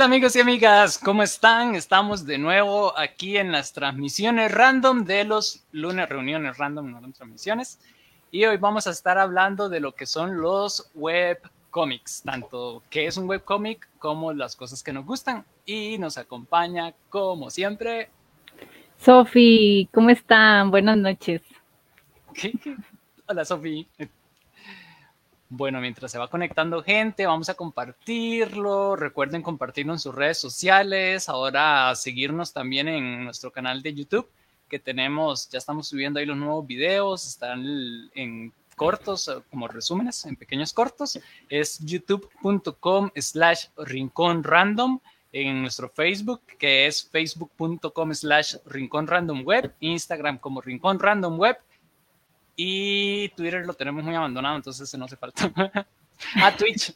Hola amigos y amigas, ¿cómo están? Estamos de nuevo aquí en las transmisiones random de los lunes, reuniones random, no transmisiones. Y hoy vamos a estar hablando de lo que son los webcomics, tanto qué es un webcomic como las cosas que nos gustan. Y nos acompaña, como siempre, Sofi, ¿cómo están? Buenas noches. Hola Sofi. Bueno, mientras se va conectando gente, vamos a compartirlo. Recuerden compartirlo en sus redes sociales. Ahora seguirnos también en nuestro canal de YouTube, que tenemos, ya estamos subiendo ahí los nuevos videos. Están en cortos, como resúmenes, en pequeños cortos. Es youtube.com slash rincón random. En nuestro Facebook, que es facebook.com slash rincón random web. Instagram como rincón random web y Twitter lo tenemos muy abandonado, entonces no hace falta. ah, Twitch.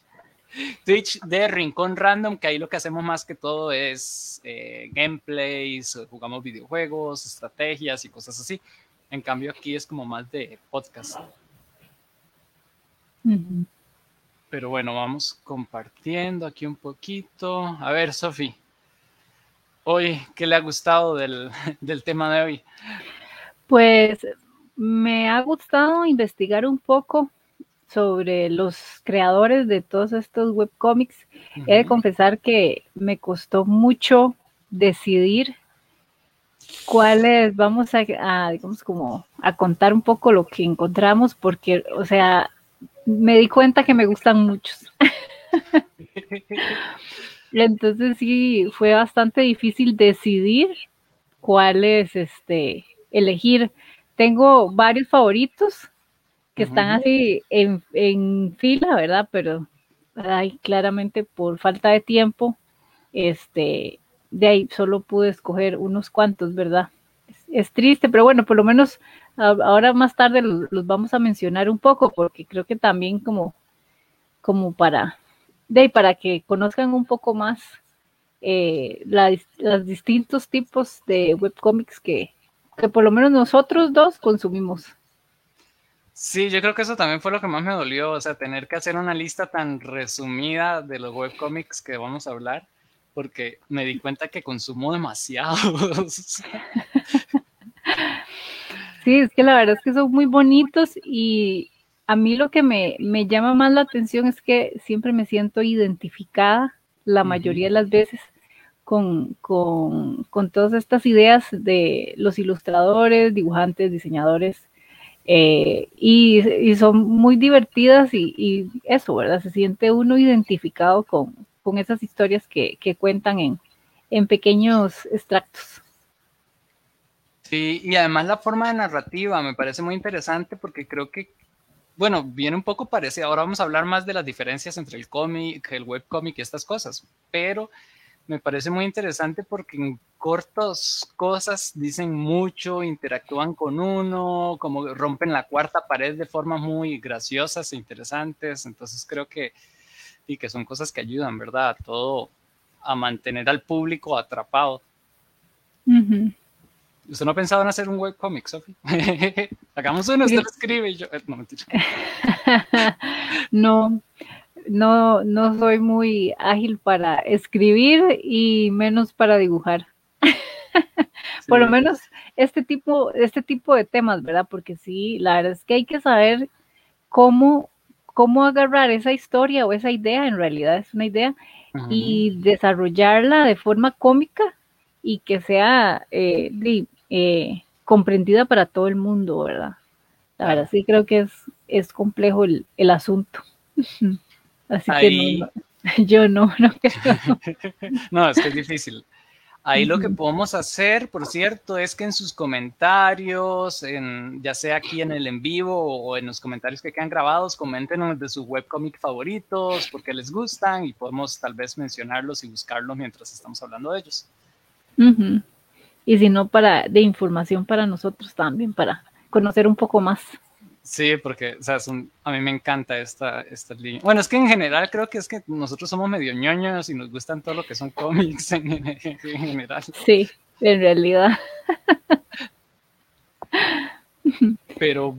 Twitch de Rincón Random, que ahí lo que hacemos más que todo es eh, gameplays, jugamos videojuegos, estrategias y cosas así. En cambio aquí es como más de podcast. Pero bueno, vamos compartiendo aquí un poquito. A ver, Sofi, hoy, ¿qué le ha gustado del, del tema de hoy? Pues me ha gustado investigar un poco sobre los creadores de todos estos webcomics. He de confesar que me costó mucho decidir cuáles vamos a, digamos, como a contar un poco lo que encontramos, porque, o sea, me di cuenta que me gustan muchos. Entonces sí, fue bastante difícil decidir cuáles, este, elegir. Tengo varios favoritos que están así en, fila, ¿verdad? Pero ay, claramente por falta de tiempo, este, de ahí solo pude escoger unos cuantos, ¿verdad? Es, triste, pero bueno, por lo menos ahora más tarde los, vamos a mencionar un poco, porque creo que también como, como para, de para que conozcan un poco más eh, los distintos tipos de webcomics que, que por lo menos nosotros dos consumimos. Sí, yo creo que eso también fue lo que más me dolió, o sea, tener que hacer una lista tan resumida de los webcomics que vamos a hablar, porque me di cuenta que consumo demasiados. Sí, es que la verdad es que son muy bonitos y a mí lo que me, llama más la atención es que siempre me siento identificada la mayoría de las veces con, todas estas ideas de los ilustradores, dibujantes, diseñadores, eh, y, son muy divertidas y, eso, ¿verdad? Se siente uno identificado con, esas historias que, cuentan en, en pequeños extractos. Sí, y además la forma de narrativa me parece muy interesante porque creo que, bueno, viene un poco parecido. Ahora vamos a hablar más de las diferencias entre el cómic, el webcómic y estas cosas, pero me parece muy interesante porque en cortas cosas dicen mucho, interactúan con uno, como rompen la cuarta pared de formas muy graciosas e interesantes. Entonces creo que, y que son cosas que ayudan, ¿verdad? A todo, a mantener al público atrapado. ¿Usted no ha pensado en hacer un webcomic, Sofi? Hagamos uno, usted lo escribe y yo. Eh, no, mentira. no, no, no soy muy ágil para escribir y menos para dibujar. Por lo menos este tipo, este tipo de temas, ¿verdad? Porque sí, la verdad es que hay que saber cómo, cómo agarrar esa historia o esa idea, en realidad es una idea, y desarrollarla de forma cómica y que sea eh, eh, comprendida para todo el mundo, ¿verdad? La verdad sí creo que es, es complejo el, el asunto. Así que no, yo no, no no, es que es difícil. Ahí lo que podemos hacer, por cierto, es que en sus comentarios, en, ya sea aquí en el en vivo o en los comentarios que quedan grabados, comenten de sus webcomic favoritos, porque les gustan y podemos tal vez mencionarlos y buscarlos mientras estamos hablando de ellos. Y si no, para, de información para nosotros también, para conocer un poco más. Sí, porque, o sea, a mí me encanta esta, esta línea. Bueno, es que en general creo que es que nosotros somos medio ñoños y nos gustan todo lo que son cómics en, general. Sí, en realidad. Pero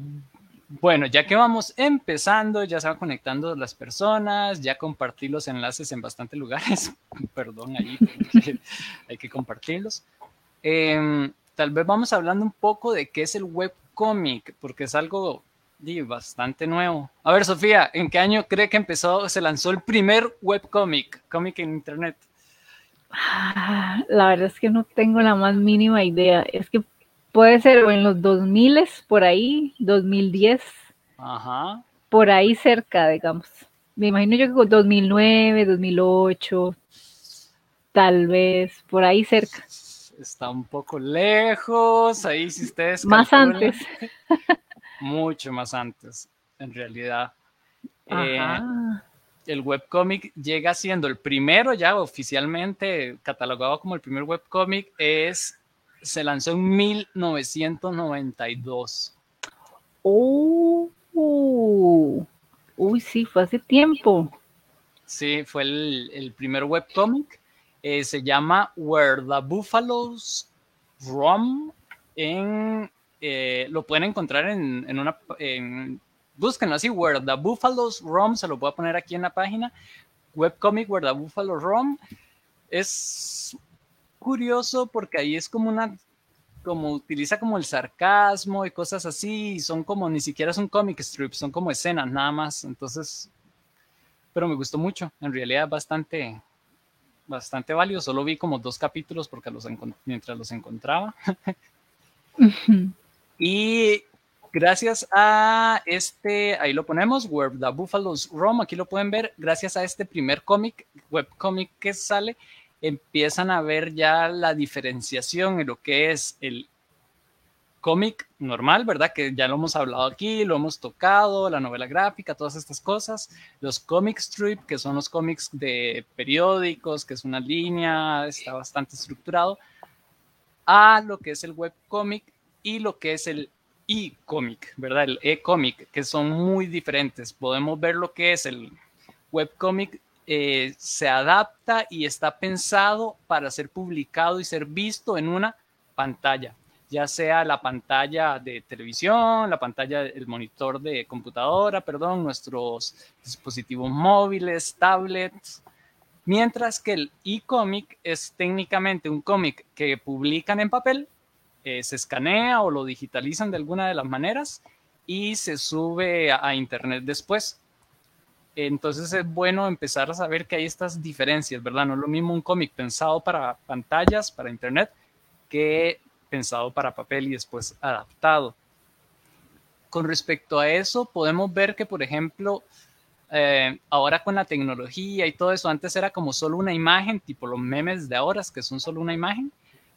Bueno, ya que vamos empezando, ya se van conectando las personas, ya compartí los enlaces en bastantes lugares. Perdón, ahí hay que compartirlos. Em, tal vez vamos hablando un poco de qué es el webcomic, porque es algo bastante nuevo. A ver, Sofía, ¿en qué año cree que empezó, se lanzó el primer webcomic, cómic en internet? Ah, la verdad es que no tengo la más mínima idea. Es que puede ser en los 2000 por ahí, 2010. Ajá. Por ahí cerca, digamos. Me imagino yo que 2009, 2008, tal vez, por ahí cerca. Está un poco lejos, ahí si ustedes... Más antes. mucho más antes, en realidad. Eh, el webcomic llega siendo el primero ya oficialmente catalogado como el primer webcomic, es, se lanzó en 1992. Oh, uy, sí, fue hace tiempo. Sí, fue el, primer webcomic. Eh, se llama Where the Buffaloes Roam en eh, lo pueden encontrar en, en una, en, búsquenlo así, Where the Buffaloes Roam, se lo voy a poner aquí en la página, webcomic Where the Buffalo Roam. Es curioso porque ahí es como una, como utiliza como el sarcasmo y cosas así, y son como, ni siquiera son comic strips, son como escenas nada más, entonces, pero me gustó mucho, en realidad bastante, bastante válido, solo vi como dos capítulos porque los mientras los encontraba. Y gracias a este, ahí lo ponemos, Where the Buffaloes Roam, aquí lo pueden ver, gracias a este primer cómic, webcómic que sale, empiezan a ver ya la diferenciación en lo que es el cómic normal, ¿verdad? Que ya lo hemos hablado aquí, lo hemos tocado, la novela gráfica, todas estas cosas. Los comic strip, que son los cómics de periódicos, que es una línea, está bastante estructurado, a lo que es el webcomic, y lo que es el e-comic, ¿verdad? El e-comic, que son muy diferentes. Podemos ver lo que es el webcomic, eh, se adapta y está pensado para ser publicado y ser visto en una pantalla, ya sea la pantalla de televisión, la pantalla del monitor de computadora, perdón, nuestros dispositivos móviles, tablets. Mientras que el e-comic es técnicamente un cómic que publican en papel, eh, se escanea o lo digitalizan de alguna de las maneras y se sube a, internet después. Entonces es bueno empezar a saber que hay estas diferencias, ¿verdad? No es lo mismo un cómic pensado para pantallas, para internet, que pensado para papel y después adaptado. Con respecto a eso, podemos ver que, por ejemplo, eh, ahora con la tecnología y todo eso, antes era como solo una imagen, tipo los memes de ahora, que son solo una imagen,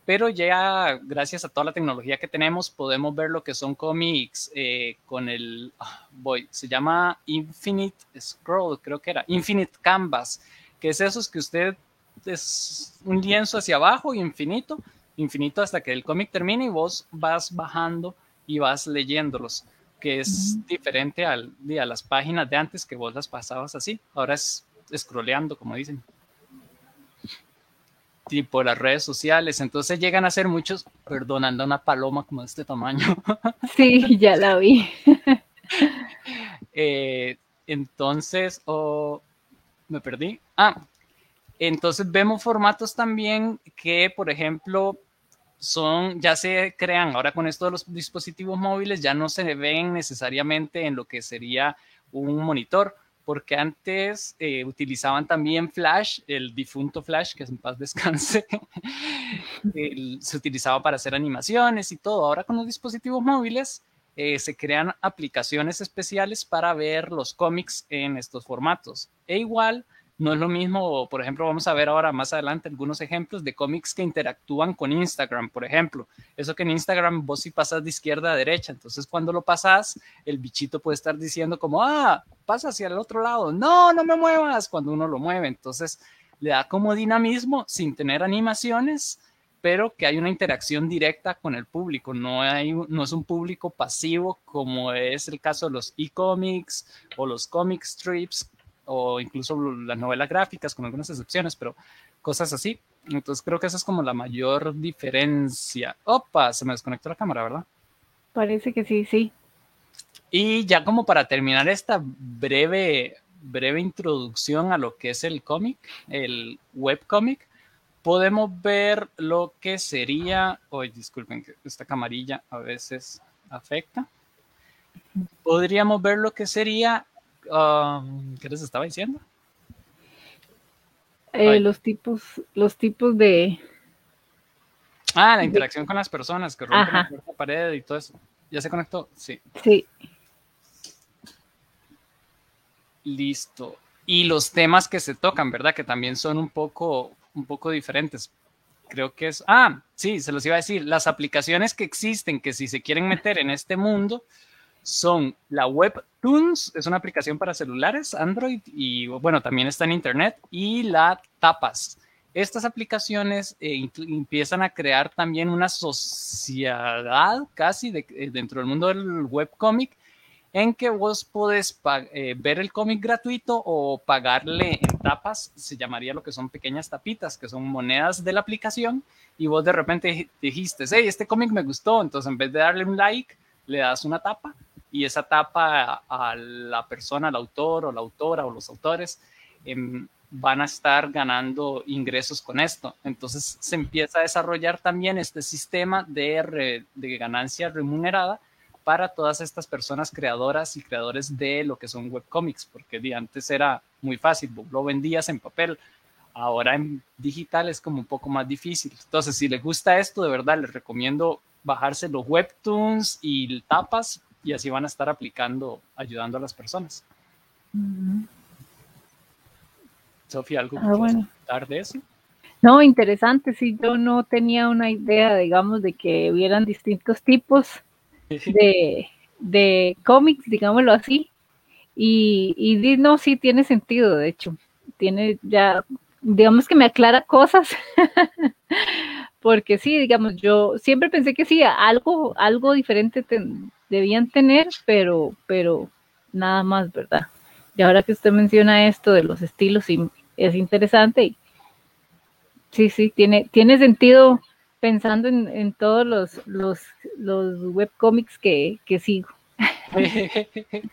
pero ya gracias a toda la tecnología que tenemos podemos ver lo que son cómics eh, con el, voy, ah, se llama Infinite Scroll, creo que era, Infinite Canvas, que es esos que usted es un lienzo hacia abajo infinito, infinito hasta que el cómic termine y vos vas bajando y vas leyéndolos, que es diferente al, a las páginas de antes que vos las pasabas así, ahora es scrolleando, como dicen tipo las redes sociales. Entonces llegan a ser muchos, perdonando una paloma como de este tamaño. Sí, ya la vi. Eh, entonces, o me perdí. Ah, entonces vemos formatos también que, por ejemplo, son, ya se crean ahora con esto de los dispositivos móviles, ya no se ven necesariamente en lo que sería un monitor, porque antes eh, utilizaban también Flash, el difunto Flash, que es en paz descanse, se utilizaba para hacer animaciones y todo. Ahora con los dispositivos móviles eh, se crean aplicaciones especiales para ver los cómics en estos formatos. E igual, no es lo mismo, por ejemplo, vamos a ver ahora más adelante algunos ejemplos de cómics que interactúan con Instagram, por ejemplo. Eso que en Instagram vos si pasas de izquierda a derecha, entonces cuando lo pasas, el bichito puede estar diciendo como, ah, pasa hacia el otro lado, no, no me muevas cuando uno lo mueve. Entonces le da como dinamismo sin tener animaciones, pero que hay una interacción directa con el público, no, hay, no es un público pasivo como es el caso de los e-comics o los comic strips o incluso las novelas gráficas, con algunas excepciones, pero cosas así. Entonces creo que esa es como la mayor diferencia. Opa, se me desconectó la cámara, ¿verdad? Parece que sí, sí. Y ya como para terminar esta breve, breve introducción a lo que es el cómic, el webcómic, podemos ver lo que sería, hoy disculpen que esta camarilla a veces afecta. Podríamos ver lo que sería, um, ¿qué les estaba diciendo? Eh, los tipos, los tipos de. Ah, la interacción con las personas que rompen la pared y todo eso. ¿Ya se conectó? Sí. Sí. Listo. Y los temas que se tocan, ¿verdad? Que también son un poco, un poco diferentes. Creo que es. Ah, sí, se los iba a decir. Las aplicaciones que existen, que si se quieren meter en este mundo, son la WebTunes, es una aplicación para celulares, Android, y bueno, también está en Internet, y la Tapas. Estas aplicaciones eh, empiezan a crear también una sociedad casi eh, dentro del mundo del webcomic en que vos podés eh, ver el cómic gratuito o pagarle en tapas, se llamaría lo que son pequeñas tapitas, que son monedas de la aplicación, y vos de repente dijiste, hey, este cómic me gustó, entonces en vez de darle un like, le das una tapa y esa tapa a la persona, al autor o la autora o los autores, em, van a estar ganando ingresos con esto. Entonces se empieza a desarrollar también este sistema de, ganancia remunerada para todas estas personas creadoras y creadores de lo que son webcomics, porque antes era muy fácil, lo vendías en papel, ahora en digital es como un poco más difícil. Entonces, si les gusta esto, de verdad les recomiendo bajarse los webtoons y tapas y así van a estar aplicando, ayudando a las personas. Sofía, ¿algo ah, bueno. de eso? No, interesante, sí, yo no tenía una idea, digamos, de que hubieran distintos tipos de, de cómics, digámoslo así, y, y no, sí tiene sentido, de hecho, tiene ya, digamos que me aclara cosas, porque sí, digamos, yo siempre pensé que sí, algo, algo diferente debían tener, pero, pero nada más, ¿verdad? Y ahora que usted menciona esto de los estilos, sí, es interesante y sí, sí, tiene, tiene sentido pensando en, todos los, los, los webcomics que, que sigo.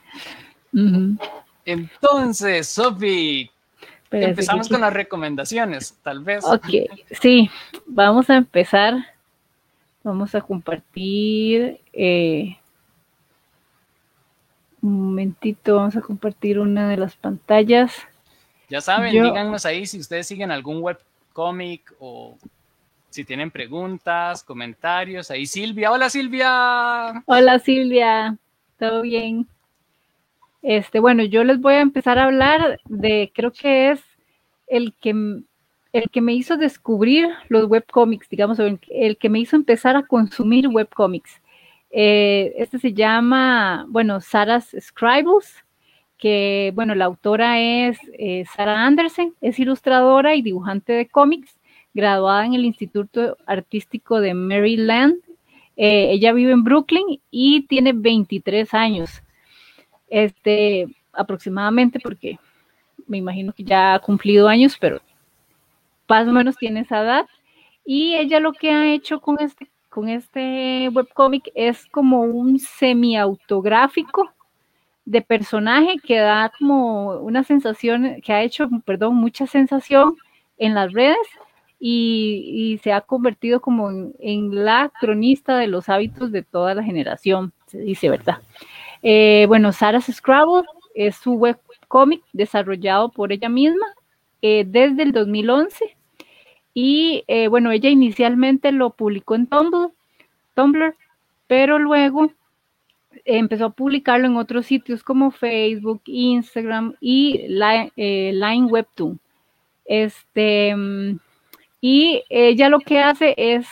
Entonces, Empezamos con las recomendaciones, tal vez. Ok, sí, vamos a empezar. Vamos a compartir eh, un momentito, vamos a compartir una de las pantallas. Ya saben, díganos ahí si ustedes siguen algún webcomic o si tienen preguntas, comentarios. Ahí Silvia, hola Silvia. Hola Silvia, ¿todo bien? Este, bueno, yo les voy a empezar a hablar de, creo que es el que, el que me hizo descubrir los webcomics, digamos, el que me hizo empezar a consumir webcomics. Eh, este se llama, bueno, Sarah's Scribbles, que, bueno, la autora es eh, Sarah Anderson, es ilustradora y dibujante de cómics, graduada en el Instituto Artístico de Maryland. Eh, ella vive en Brooklyn y tiene 23 años, este, aproximadamente, porque me imagino que ya ha cumplido años, pero más o menos tiene esa edad. Y ella lo que ha hecho con este con este webcómic es como un semi-autográfico de personaje que da como una sensación, que ha hecho, perdón, mucha sensación en las redes y, se ha convertido como en, la cronista de los hábitos de toda la generación, se dice, ¿verdad? Eh, bueno, Sarah's Scrabble es su webcómic desarrollado por ella misma eh, desde el 2011 y eh, bueno, ella inicialmente lo publicó en Tumblr, Tumblr pero luego empezó a publicarlo en otros sitios como Facebook, Instagram y Line, Webtoon. Este, y ella lo que hace es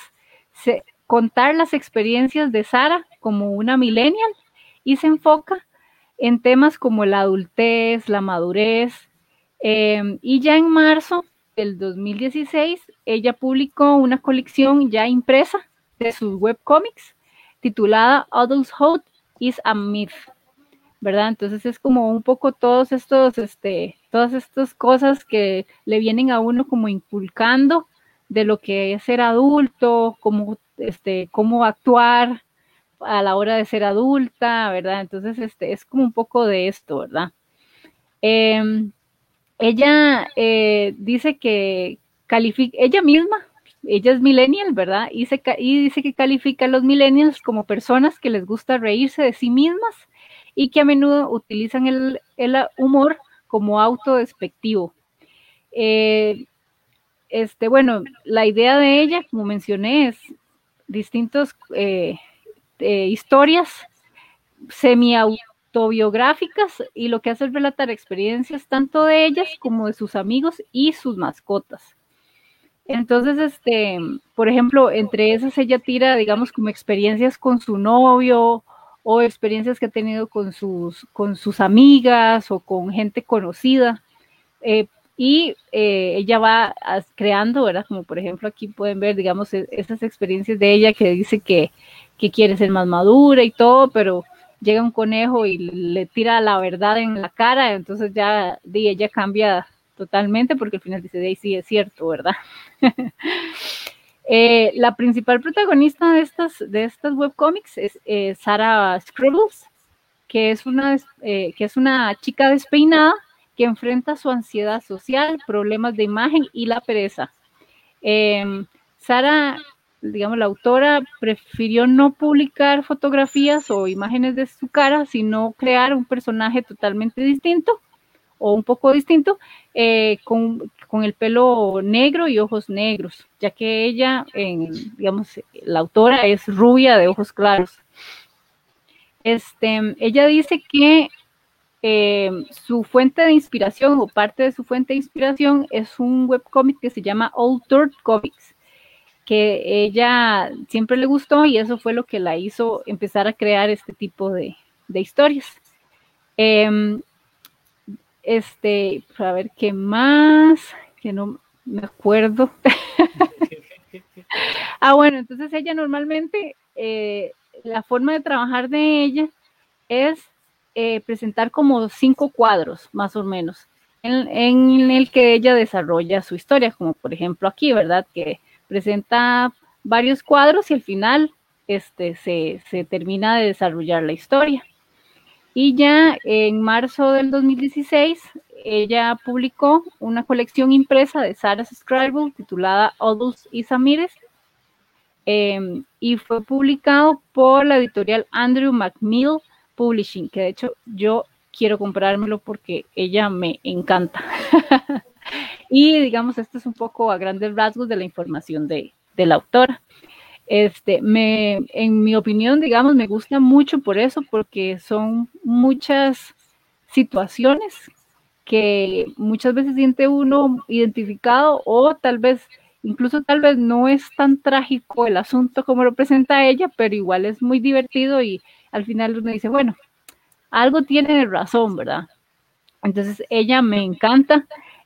contar las experiencias de Sara como una millennial y se enfoca en temas como la adultez, la madurez. Em, y ya en marzo del 2016, ella publicó una colección ya impresa de sus webcomics titulada Adulthood is a Myth, ¿verdad? Entonces es como un poco todos estos, este, todas estas cosas que le vienen a uno como inculcando de lo que es ser adulto, cómo, este, cómo actuar a la hora de ser adulta, ¿verdad? Entonces, este, es como un poco de esto, ¿verdad? Em, ella eh, dice que califica, ella misma, ella es millennial, ¿verdad? Y, y dice que califica a los millennials como personas que les gusta reírse de sí mismas y que a menudo utilizan el, humor como autodespectivo. Eh, este, bueno, la idea de ella, como mencioné, es distintas eh, eh, historias semi-autobiográficas y lo que hace es relatar experiencias tanto de ellas como de sus amigos y sus mascotas. Entonces, este, por ejemplo, entre esas ella tira, digamos, como experiencias con su novio o experiencias que ha tenido con sus, con sus amigas o con gente conocida. Eh, y eh, ella va creando, ¿verdad? Como por ejemplo aquí pueden ver, digamos, e, esas experiencias de ella que dice que, que quiere ser más madura y todo, pero llega un conejo y le tira la verdad en la cara, entonces ya ella cambia totalmente porque al final dice, de ahí sí es cierto, ¿verdad? Eh, la principal protagonista de estas, de webcomics es eh, Sarah Scribbles, que es, una, eh, que es una chica despeinada que enfrenta su ansiedad social, problemas de imagen y la pereza. Em, Sara, digamos, la autora prefirió no publicar fotografías o imágenes de su cara, sino crear un personaje totalmente distinto o un poco distinto, eh, con, el pelo negro y ojos negros, ya que ella, digamos, la autora es rubia de ojos claros. Este, ella dice que eh, su fuente de inspiración o parte de su fuente de inspiración es un webcomic que se llama Old Dirt Comics, que ella siempre le gustó y eso fue lo que la hizo empezar a crear este tipo de, historias. Em, este, a ver qué más, que no me acuerdo. ah, bueno, entonces ella normalmente, eh, la forma de trabajar de ella es eh, presentar como cinco cuadros, más o menos, en, en, el que ella desarrolla su historia, como por ejemplo aquí, ¿verdad? Que presenta varios cuadros y al final este, se, se termina de desarrollar la historia. Y ya en marzo del 2016, ella publicó una colección impresa de Sarah Scribble titulada Odus y Samires em, y fue publicado por la editorial Andrew McMill Publishing, que de hecho yo quiero comprármelo porque ella me encanta. y digamos, esto es un poco a grandes rasgos de la información de, de la autora. Este, me, en mi opinión, digamos, me gusta mucho por eso, porque son muchas situaciones que muchas veces siente uno identificado o tal vez, incluso tal vez no es tan trágico el asunto como lo presenta ella, pero igual es muy divertido y al final uno dice, bueno, algo tiene razón, ¿verdad? Entonces ella me encanta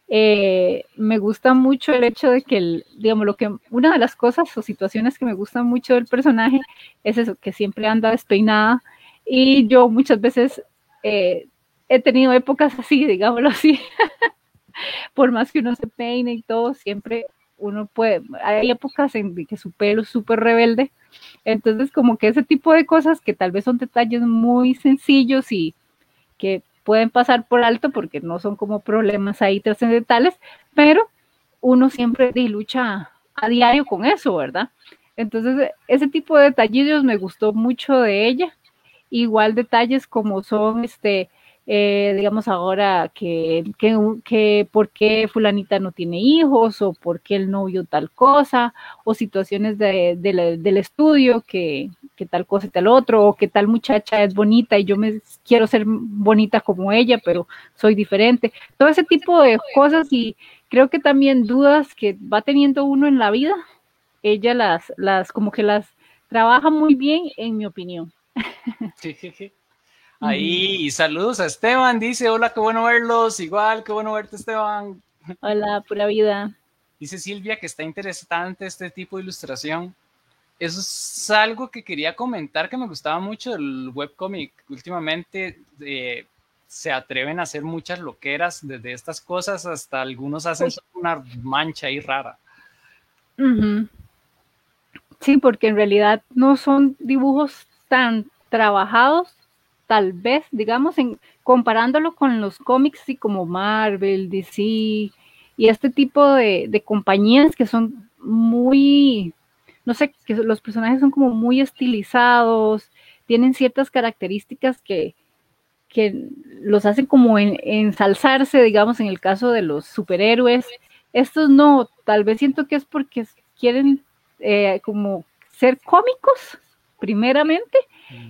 eh, me gusta mucho el hecho de que, digamos, lo que una de las cosas o situaciones que me gustan mucho del personaje es eso, que siempre anda despeinada. Y yo muchas veces eh, he tenido épocas así, digámoslo así, por más que uno se peine y todo, siempre uno puede, hay épocas en que su pelo es súper rebelde, entonces como que ese tipo de cosas que tal vez son detalles muy sencillos y que pueden pasar por alto porque no son como problemas ahí trascendentales, pero uno siempre lucha a diario con eso, ¿verdad? Entonces, ese tipo de detallitos me gustó mucho de ella. Igual detalles como son este eh, digamos ahora que, que, que, por qué fulanita no tiene hijos o por qué el novio tal cosa o situaciones de, del estudio que, que, tal cosa y tal otro o que tal muchacha es bonita y yo me quiero ser bonita como ella pero soy diferente todo ese tipo de cosas y creo que también dudas que va teniendo uno en la vida ella las las como que las trabaja muy bien en mi opinión sí, sí, sí. Ahí, saludos a Esteban, dice, hola, qué bueno verlos, igual, qué bueno verte Esteban. Hola, pura vida. Dice Silvia que está interesante este tipo de ilustración. Eso es algo que quería comentar que me gustaba mucho del webcomic. Últimamente eh, se atreven a hacer muchas loqueras, desde estas cosas hasta algunos hacen una mancha ahí rara. Sí, porque en realidad no son dibujos tan trabajados, tal vez, digamos, en comparándolo con los cómics así como Marvel, DC y este tipo de, de compañías que son muy, no sé, que los personajes son como muy estilizados, tienen ciertas características que, que los hacen como en, ensalzarse, digamos, en el caso de los superhéroes. Estos no, tal vez siento que es porque quieren eh, como ser cómicos, primeramente,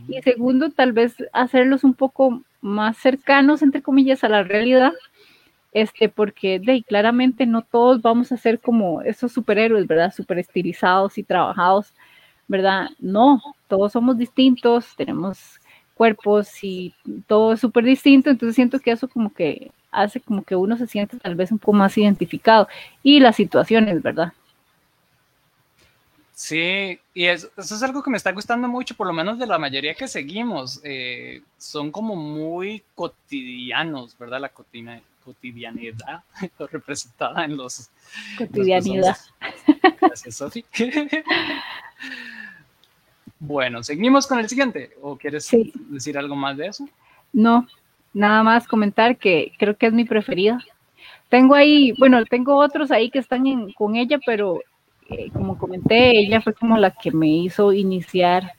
y segundo, tal vez hacerlos un poco más cercanos, entre comillas, a la realidad, este, porque de claramente no todos vamos a ser como esos superhéroes, ¿verdad? Super estilizados y trabajados, ¿verdad? No, todos somos distintos, tenemos cuerpos y todo es súper distinto, entonces siento que eso como que hace como que uno se siente tal vez un poco más identificado y las situaciones, ¿verdad? Sí, y eso, es algo que me está gustando mucho, por lo menos de la mayoría que seguimos. Eh, son como muy cotidianos, ¿verdad? La cotidianidad representada en los... Cotidianidad. Gracias, Sofi. bueno, seguimos con el siguiente. ¿O quieres decir algo más de eso? No, nada más comentar que creo que es mi preferida. Tengo ahí, bueno, tengo otros ahí que están con ella, pero eh, como comenté, ella fue como la que me hizo iniciar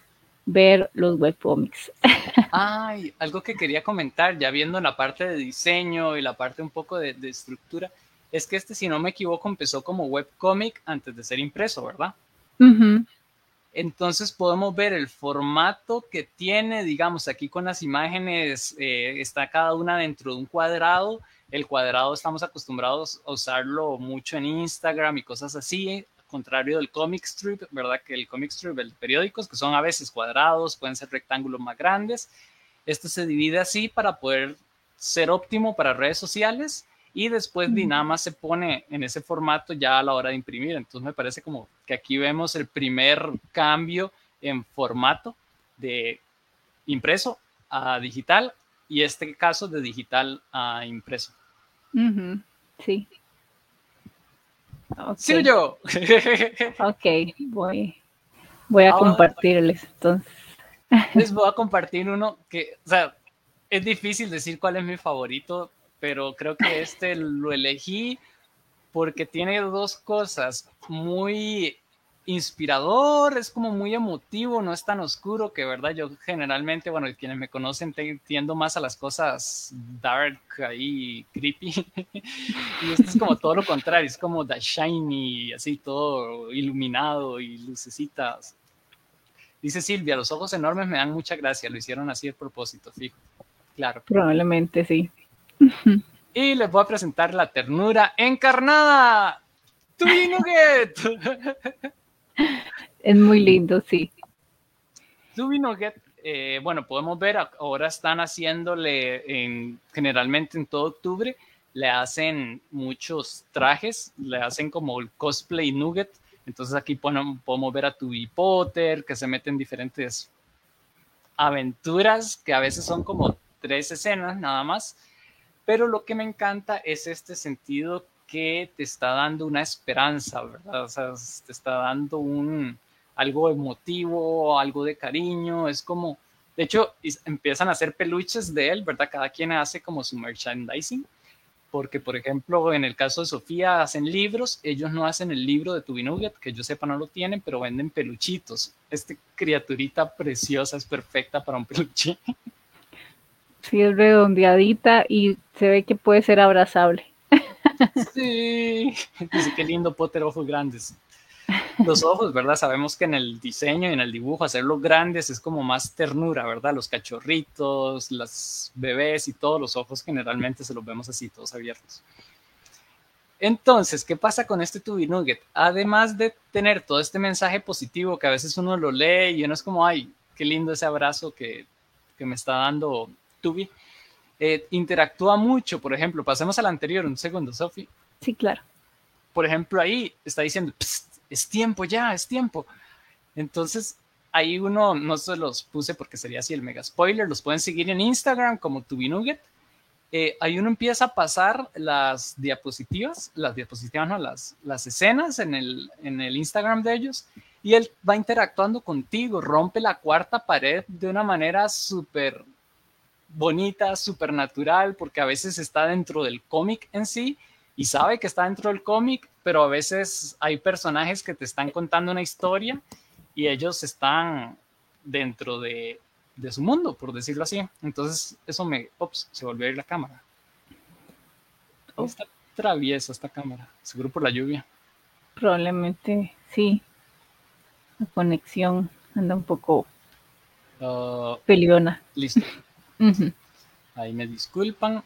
ver los webcomics. Ay, algo que quería comentar, ya viendo la parte de diseño y la parte un poco de, estructura, es que este, si no me equivoco, empezó como webcomic antes de ser impreso, ¿verdad? Entonces podemos ver el formato que tiene, digamos, aquí con las imágenes, eh, está cada una dentro de un cuadrado. El cuadrado estamos acostumbrados a usarlo mucho en Instagram y cosas así contrario del comic strip, ¿verdad? Que el comic strip, el periódicos, que son a veces cuadrados, pueden ser rectángulos más grandes. Esto se divide así para poder ser óptimo para redes sociales y después más se pone en ese formato ya a la hora de imprimir. Entonces me parece como que aquí vemos el primer cambio en formato de impreso a digital y este caso de digital a impreso. Sí. Okay. yo. ok, voy, voy a compartirles entonces. Les voy a compartir uno que, o sea, es difícil decir cuál es mi favorito, pero creo que este lo elegí porque tiene dos cosas muy inspirador, es como muy emotivo, no es tan oscuro que, ¿verdad? Yo generalmente, bueno, quienes me conocen tiendo más a las cosas dark ahí, creepy. y esto es como todo lo contrario, es como the shiny, así todo iluminado y lucecitas. Dice Silvia, los ojos enormes me dan mucha gracia, lo hicieron así a propósito, fijo. Claro. Probablemente sí. y les voy a presentar la ternura encarnada. ¡Twin Nugget! Es muy lindo, sí. Ruby eh, bueno, podemos ver, ahora están haciéndole, en, generalmente en todo octubre, le hacen muchos trajes, le hacen como el cosplay Nugget. Entonces aquí podemos ver a Tubi Potter, que se mete en diferentes aventuras, que a veces son como tres escenas nada más. Pero lo que me encanta es este sentido que te está dando una esperanza, ¿verdad? O sea, te está dando un, algo emotivo, algo de cariño, es como, de hecho, empiezan a hacer peluches de él, ¿verdad? Cada quien hace como su merchandising, porque, por ejemplo, en el caso de Sofía hacen libros, ellos no hacen el libro de Nugget, que yo sepa no lo tienen, pero venden peluchitos. Esta criaturita preciosa es perfecta para un peluche. Sí, es redondeadita y se ve que puede ser abrazable. Sí, dice qué lindo Potter, ojos grandes. Los ojos, ¿verdad? Sabemos que en el diseño y en el dibujo hacerlos grandes es como más ternura, ¿verdad? Los cachorritos, las bebés y todos los ojos generalmente se los vemos así, todos abiertos. Entonces, ¿qué pasa con este Tubi Nugget? Además de tener todo este mensaje positivo que a veces uno lo lee y uno es como, ay, qué lindo ese abrazo que, que me está dando Tubi eh, interactúa mucho. Por ejemplo, pasemos al anterior, un segundo, Sofi. Sí, claro. Por ejemplo, ahí está diciendo, es tiempo ya, es tiempo. Entonces, ahí uno, no se los puse porque sería así el mega spoiler, los pueden seguir en Instagram como Tubinugget. Eh, ahí uno empieza a pasar las diapositivas, las diapositivas, no, las, las escenas en el, en el Instagram de ellos, y él va interactuando contigo, rompe la cuarta pared de una manera súper bonita, súper natural, porque a veces está dentro del cómic en sí y sabe que está dentro del cómic, pero a veces hay personajes que te están contando una historia y ellos están dentro de, de su mundo, por decirlo así. Entonces, eso me... Ops, se volvió a ir la cámara. Oh. Está traviesa esta cámara, seguro por la lluvia. Probablemente, sí. La conexión anda un poco uh, peliona. Listo. Ahí me disculpan.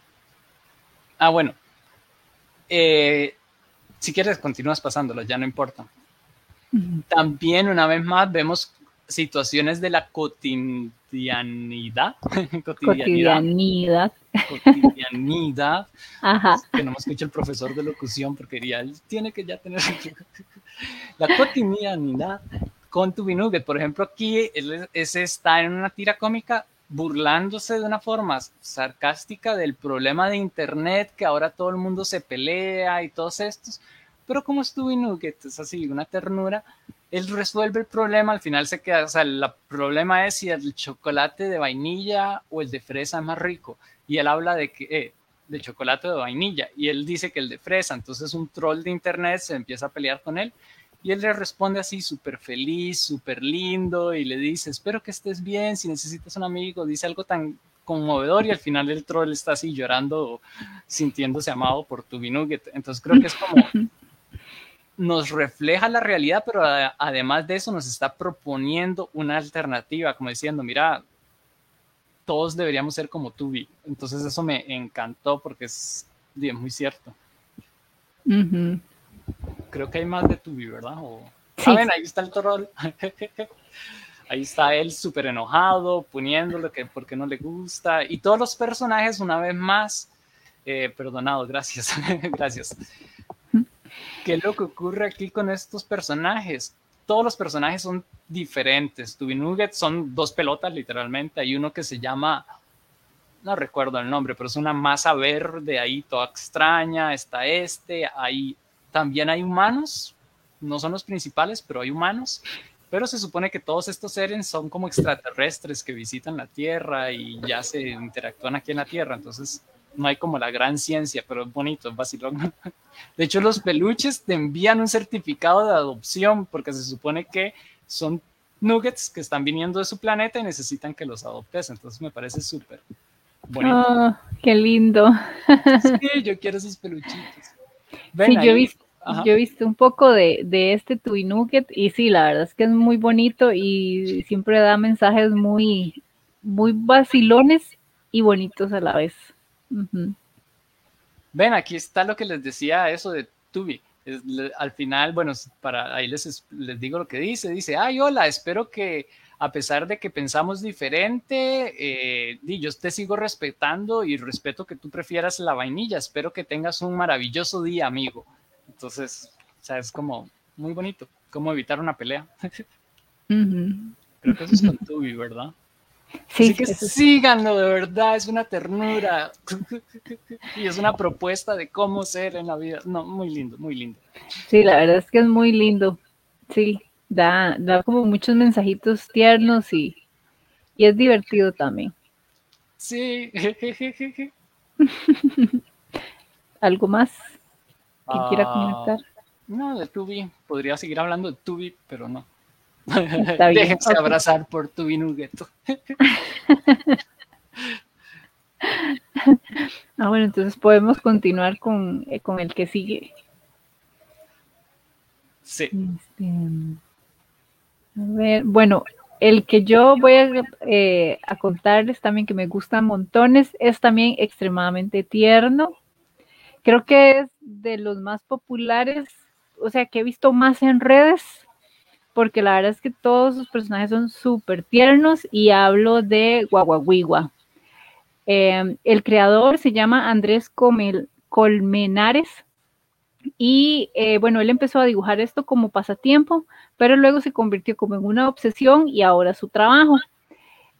Ah, bueno. Eh, si quieres, continúas pasándolo, ya no importa. También, una vez más, vemos situaciones de la cotidianidad. cotidianidad. Cotidianidad. Ajá. Que no me escucha el profesor de locución porque diría, él tiene que ya tener la cotidianidad con tu Nugget. Por ejemplo, aquí ese está en una tira cómica burlándose de una forma sarcástica del problema de internet que ahora todo el mundo se pelea y todos estos. Pero como es Nugget, es así, una ternura, él resuelve el problema, al final se queda, o sea, el problema es si el chocolate de vainilla o el de fresa es más rico. Y él habla de que, eh, de chocolate de vainilla, y él dice que el de fresa, entonces un troll de internet se empieza a pelear con él, y él le responde así súper feliz, súper lindo, y le dice, espero que estés bien, si necesitas un amigo, dice algo tan conmovedor, y al final el troll está así llorando, sintiéndose amado por tu Nugget. Entonces creo que es como nos refleja la realidad, pero además de eso nos está proponiendo una alternativa, como diciendo, mira, todos deberíamos ser como Tubi. Entonces eso me encantó porque es muy cierto. Creo que hay más de Tubi, ¿verdad? ¿Saben? Ahí está el troll. ahí está él súper enojado, poniéndole que porque no le gusta. Y todos los personajes, una vez más, eh, perdonado, gracias, gracias. ¿Qué es lo que ocurre aquí con estos personajes? Todos los personajes son diferentes. Tubi Nugget son dos pelotas, literalmente. Hay uno que se llama, no recuerdo el nombre, pero es una masa verde ahí, toda extraña. Está este. Ahí también hay humanos. No son los principales, pero hay humanos. Pero se supone que todos estos seres son como extraterrestres que visitan la Tierra y ya se interactúan aquí en la Tierra. Entonces, no hay como la gran ciencia, pero es bonito, es vacilón. De hecho, los peluches te envían un certificado de adopción porque se supone que son nuggets que están viniendo de su planeta y necesitan que los adoptes. Entonces me parece súper bonito. Oh, qué lindo. Sí, yo quiero esos peluchitos. sí, yo he, visto, yo he visto un poco de, de este Tui Nugget y sí, la verdad es que es muy bonito y siempre da mensajes muy, muy vacilones y bonitos a la vez. Ven, aquí está lo que les decía eso de Tubi. al final, bueno, para ahí les, les digo lo que dice. Dice, ay, hola, espero que a pesar de que pensamos diferente, eh, yo te sigo respetando y respeto que tú prefieras la vainilla. Espero que tengas un maravilloso día, amigo. Entonces, o sea, es como muy bonito, cómo evitar una pelea. Creo que eso es con Tubi, ¿verdad? Sí, Así que síganlo, de verdad, es una ternura y es una propuesta de cómo ser en la vida. No, muy lindo, muy lindo. Sí, la verdad es que es muy lindo. Sí, da, da como muchos mensajitos tiernos y, y es divertido también. Sí. ¿Algo más que quiera ah, comentar? No, de Tubi. Podría seguir hablando de Tubi, pero no. Déjense abrazar por tu vinugueto. ah, bueno, entonces podemos continuar con, eh, con el que sigue. Sí. Este, a ver, bueno, el que yo voy a, eh, a, contarles también que me gusta montones es también extremadamente tierno. Creo que es de los más populares, o sea, que he visto más en redes porque la verdad es que todos sus personajes son súper tiernos y hablo de Guaguaguigua. Em, el creador se llama Andrés Colmenares y eh, bueno, él empezó a dibujar esto como pasatiempo, pero luego se convirtió como en una obsesión y ahora su trabajo.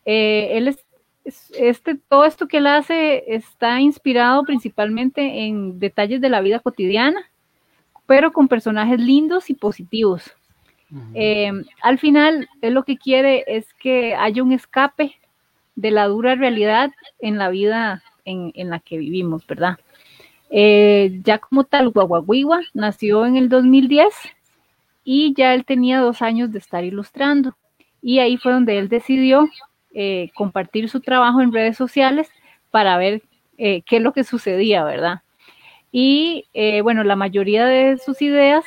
Eh, él es, este, todo esto que él hace está inspirado principalmente en detalles de la vida cotidiana, pero con personajes lindos y positivos. Em, al final, él lo que quiere es que haya un escape de la dura realidad en la vida en, la que vivimos, ¿verdad? Eh, ya como tal, Guaguaguiwa nació en el 2010 y ya él tenía dos años de estar ilustrando. Y ahí fue donde él decidió eh, compartir su trabajo en redes sociales para ver eh, qué es lo que sucedía, ¿verdad? Y bueno, la mayoría de sus ideas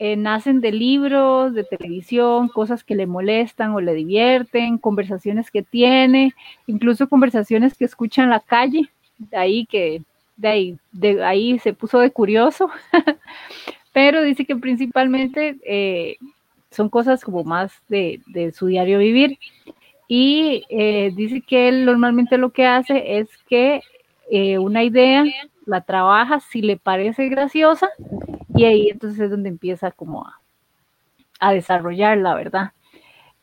eh, nacen de libros, de televisión, cosas que le molestan o le divierten, conversaciones que tiene, incluso conversaciones que escucha en la calle, de ahí que de ahí, ahí se puso de curioso, pero dice que principalmente eh, son cosas como más de, su diario vivir. Y eh, dice que él normalmente lo que hace es que una idea la trabaja si le parece graciosa y ahí entonces es donde empieza como a, a desarrollar la verdad.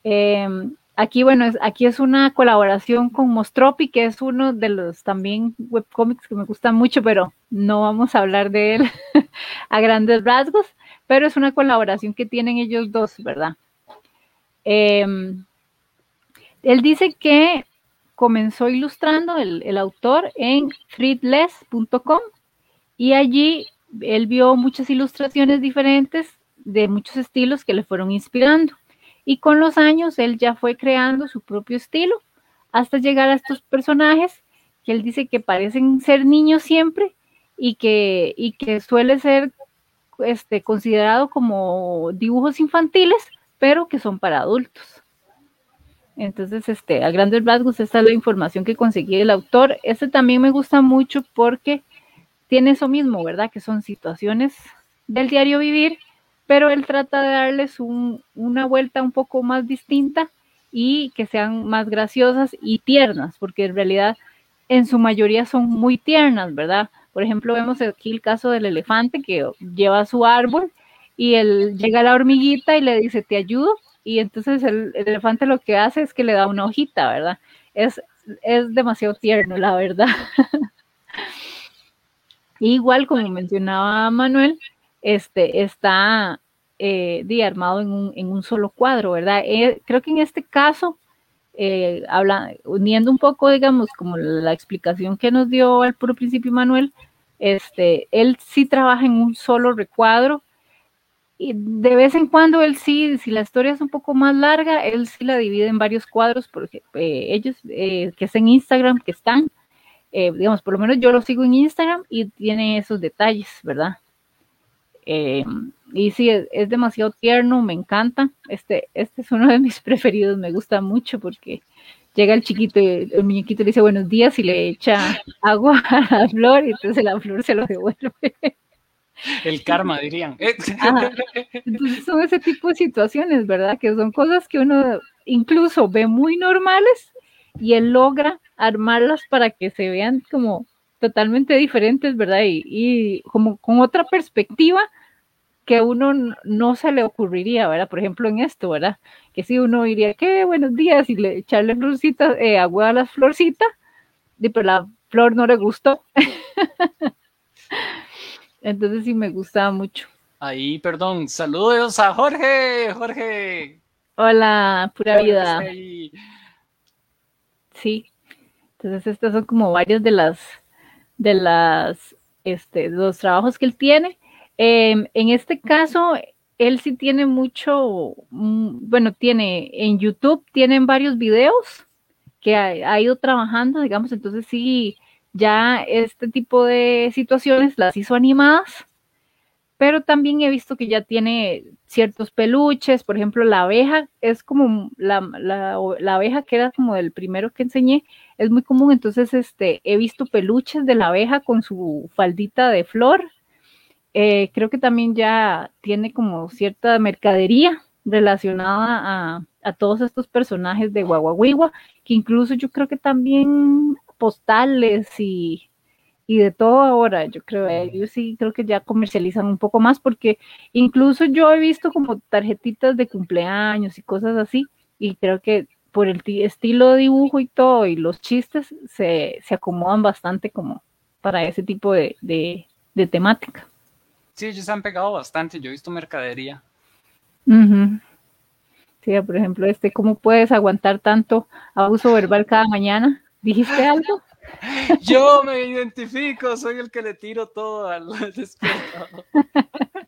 Em, aquí, bueno, es, aquí es una colaboración con Mostropi, que es uno de los también webcomics que me gusta mucho, pero no vamos a hablar de él a grandes rasgos, pero es una colaboración que tienen ellos dos, ¿verdad? Em, él dice que comenzó ilustrando el, autor en freedless.com y allí él vio muchas ilustraciones diferentes de muchos estilos que le fueron inspirando. Y con los años él ya fue creando su propio estilo hasta llegar a estos personajes que él dice que parecen ser niños siempre y que, y que suele ser este, considerado como dibujos infantiles, pero que son para adultos. Entonces, este, a grandes rasgos, esta es la información que conseguí del autor. Este también me gusta mucho porque tiene eso mismo, ¿verdad? Que son situaciones del diario vivir, pero él trata de darles una vuelta un poco más distinta y que sean más graciosas y tiernas, porque en realidad en su mayoría son muy tiernas, ¿verdad? Por ejemplo, vemos aquí el caso del elefante que lleva su árbol y él llega a la hormiguita y le dice, te ayudo, y entonces el, el elefante lo que hace es que le da una hojita, ¿verdad? Es, es demasiado tierno, la verdad. Igual, como mencionaba Manuel, este está eh, armado en un, en un, solo cuadro, ¿verdad? Eh, creo que en este caso, eh, habla, uniendo un poco, digamos, como la explicación que nos dio al puro principio Manuel, este, él sí trabaja en un solo recuadro y de vez en cuando él sí, si la historia es un poco más larga, él sí la divide en varios cuadros, porque eh, ellos que es en Instagram, que están, eh, digamos, por lo menos yo lo sigo en Instagram y tiene esos detalles, ¿verdad? Eh, y sí, es, demasiado tierno, me encanta. Este, este es uno de mis preferidos, me gusta mucho porque llega el chiquito, el muñequito le dice buenos días y le echa agua a la flor y entonces la flor se lo devuelve. El karma, dirían. Entonces son ese tipo de situaciones, ¿verdad? Que son cosas que uno incluso ve muy normales y él logra armarlas para que se vean como totalmente diferentes, ¿verdad? Y, como con otra perspectiva que uno no se le ocurriría, ¿verdad? Por ejemplo, en esto, ¿verdad? Que si uno diría, qué buenos días, y le echarle florcita, eh, agua a las florcitas, y pero la flor no le gustó. Entonces sí me gustaba mucho. Ahí, perdón, saludos a Jorge, Jorge. Hola, pura vida. Sí, entonces, estos son como varios de las, de las, este, los trabajos que él tiene. Em, en este caso, él sí tiene mucho, mm, bueno, tiene en YouTube, tienen varios videos que ha, ido trabajando, digamos, entonces sí, ya este tipo de situaciones las hizo animadas pero también he visto que ya tiene ciertos peluches, por ejemplo, la abeja es como la, la, abeja que era como el primero que enseñé, es muy común, entonces este, he visto peluches de la abeja con su faldita de flor, eh, creo que también ya tiene como cierta mercadería relacionada a, a todos estos personajes de Guaguaguigua, que incluso yo creo que también postales y y de todo ahora, yo creo, eh, yo sí creo que ya comercializan un poco más porque incluso yo he visto como tarjetitas de cumpleaños y cosas así y creo que por el estilo de dibujo y todo y los chistes se, se acomodan bastante como para ese tipo de, de, temática. Sí, ellos se han pegado bastante, yo he visto mercadería. Sí, por ejemplo, este, ¿cómo puedes aguantar tanto abuso verbal cada mañana? ¿Dijiste algo? Yo me identifico, soy el que le tiro todo al despertador.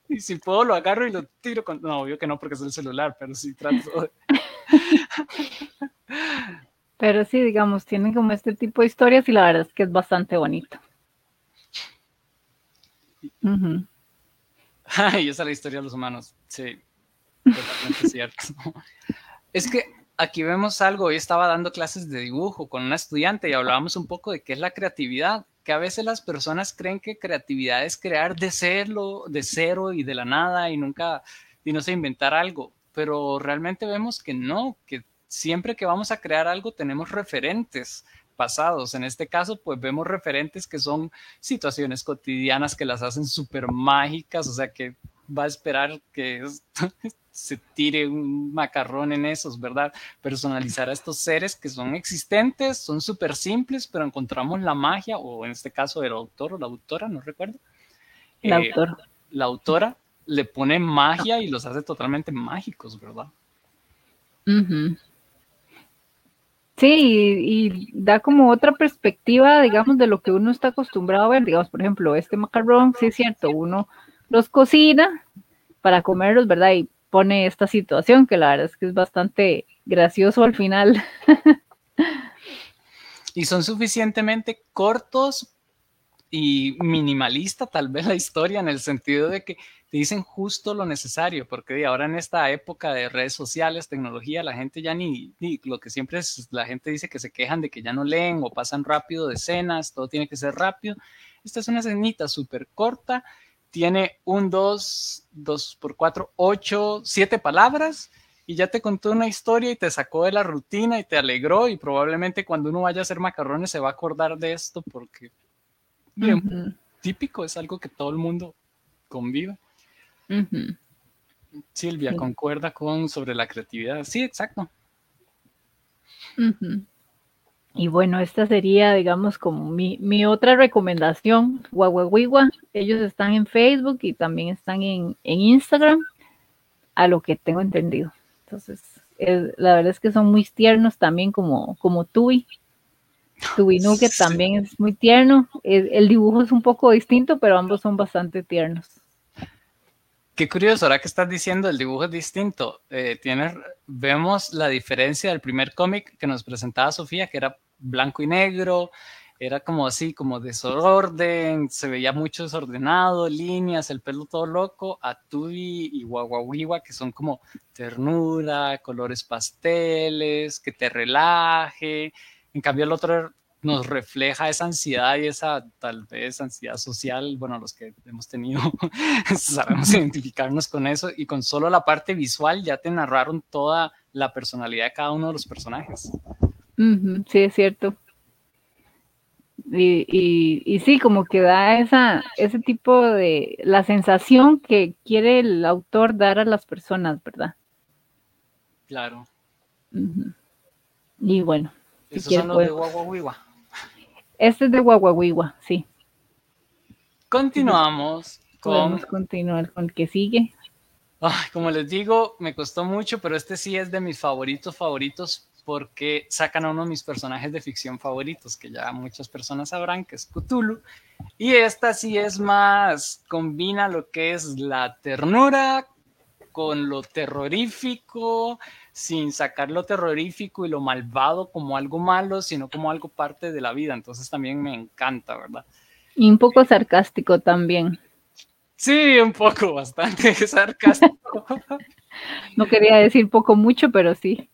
Y si puedo lo agarro y lo tiro con... No, obvio que no porque es el celular, pero sí trato Pero sí, digamos, tienen como este tipo de historias y la verdad es que es bastante bonito. Ay, esa es la historia de los humanos. Sí, totalmente cierto. Es que aquí vemos algo. Hoy estaba dando clases de dibujo con una estudiante y hablábamos un poco de qué es la creatividad. Que a veces las personas creen que creatividad es crear de cero, de cero y de la nada y nunca, y no sé, inventar algo. Pero realmente vemos que no, que siempre que vamos a crear algo tenemos referentes pasados. En este caso, pues vemos referentes que son situaciones cotidianas que las hacen súper mágicas, o sea que va a esperar que se tire un macarrón en esos, ¿verdad? Personalizar a estos seres que son existentes, son súper simples, pero encontramos la magia, o en este caso el autor o la autora, no recuerdo. La eh, autora. La autora le pone magia y los hace totalmente mágicos, ¿verdad? Sí, y, da como otra perspectiva, digamos, de lo que uno está acostumbrado a ver. Digamos, por ejemplo, este macarrón, sí es cierto, uno los cocina para comerlos, ¿verdad? Y pone esta situación que la verdad es que es bastante gracioso al final. y son suficientemente cortos y minimalista tal vez la historia en el sentido de que te dicen justo lo necesario, porque ahora en esta época de redes sociales, tecnología, la gente ya ni, lo que siempre es, la gente dice que se quejan de que ya no leen o pasan rápido de escenas, todo tiene que ser rápido. Esta es una escenita súper corta, tiene un 2, 2 por 4, 8, 7 palabras y ya te contó una historia y te sacó de la rutina y te alegró y probablemente cuando uno vaya a hacer macarrones se va a acordar de esto porque típico, es algo que todo el mundo convive. Silvia, concuerda con sobre la creatividad. Sí, exacto. Y bueno, esta sería, digamos, como mi, mi otra recomendación, Guaguaguigua. Ellos están en Facebook y también están en, Instagram, a lo que tengo entendido. Entonces, la verdad es que son muy tiernos también como, como Tui. Tui Nugget también es muy tierno. el dibujo es un poco distinto, pero ambos son bastante tiernos. Qué curioso, ahora que estás diciendo el dibujo es distinto. Eh, vemos la diferencia del primer cómic que nos presentaba Sofía, que era blanco y negro, era como así, como desorden, se veía mucho desordenado, líneas, el pelo todo loco, a Tubi y Guaguaguiwa, que son como ternura, colores pasteles, que te relaje. En cambio, el otro nos refleja esa ansiedad y esa tal vez ansiedad social, bueno, los que hemos tenido, sabemos identificarnos con eso y con solo la parte visual ya te narraron toda la personalidad de cada uno de los personajes. Sí, es cierto. Y, y, sí, como que da esa, ese tipo de, la sensación que quiere el autor dar a las personas, ¿verdad? Claro. Y bueno. Esos son los de este es de Guaguaguigua, sí. Continuamos con... Podemos continuar con el que sigue. como les digo, me costó mucho, pero este sí es de mis favoritos favoritos porque sacan a uno de mis personajes de ficción favoritos, que ya muchas personas sabrán que es Cthulhu. Y esta sí es más, combina lo que es la ternura con lo terrorífico, sin sacar lo terrorífico y lo malvado como algo malo, sino como algo parte de la vida. Entonces también me encanta, ¿verdad? Y un poco sarcástico también. Sí, un poco, bastante sarcástico. no quería decir poco mucho, pero sí.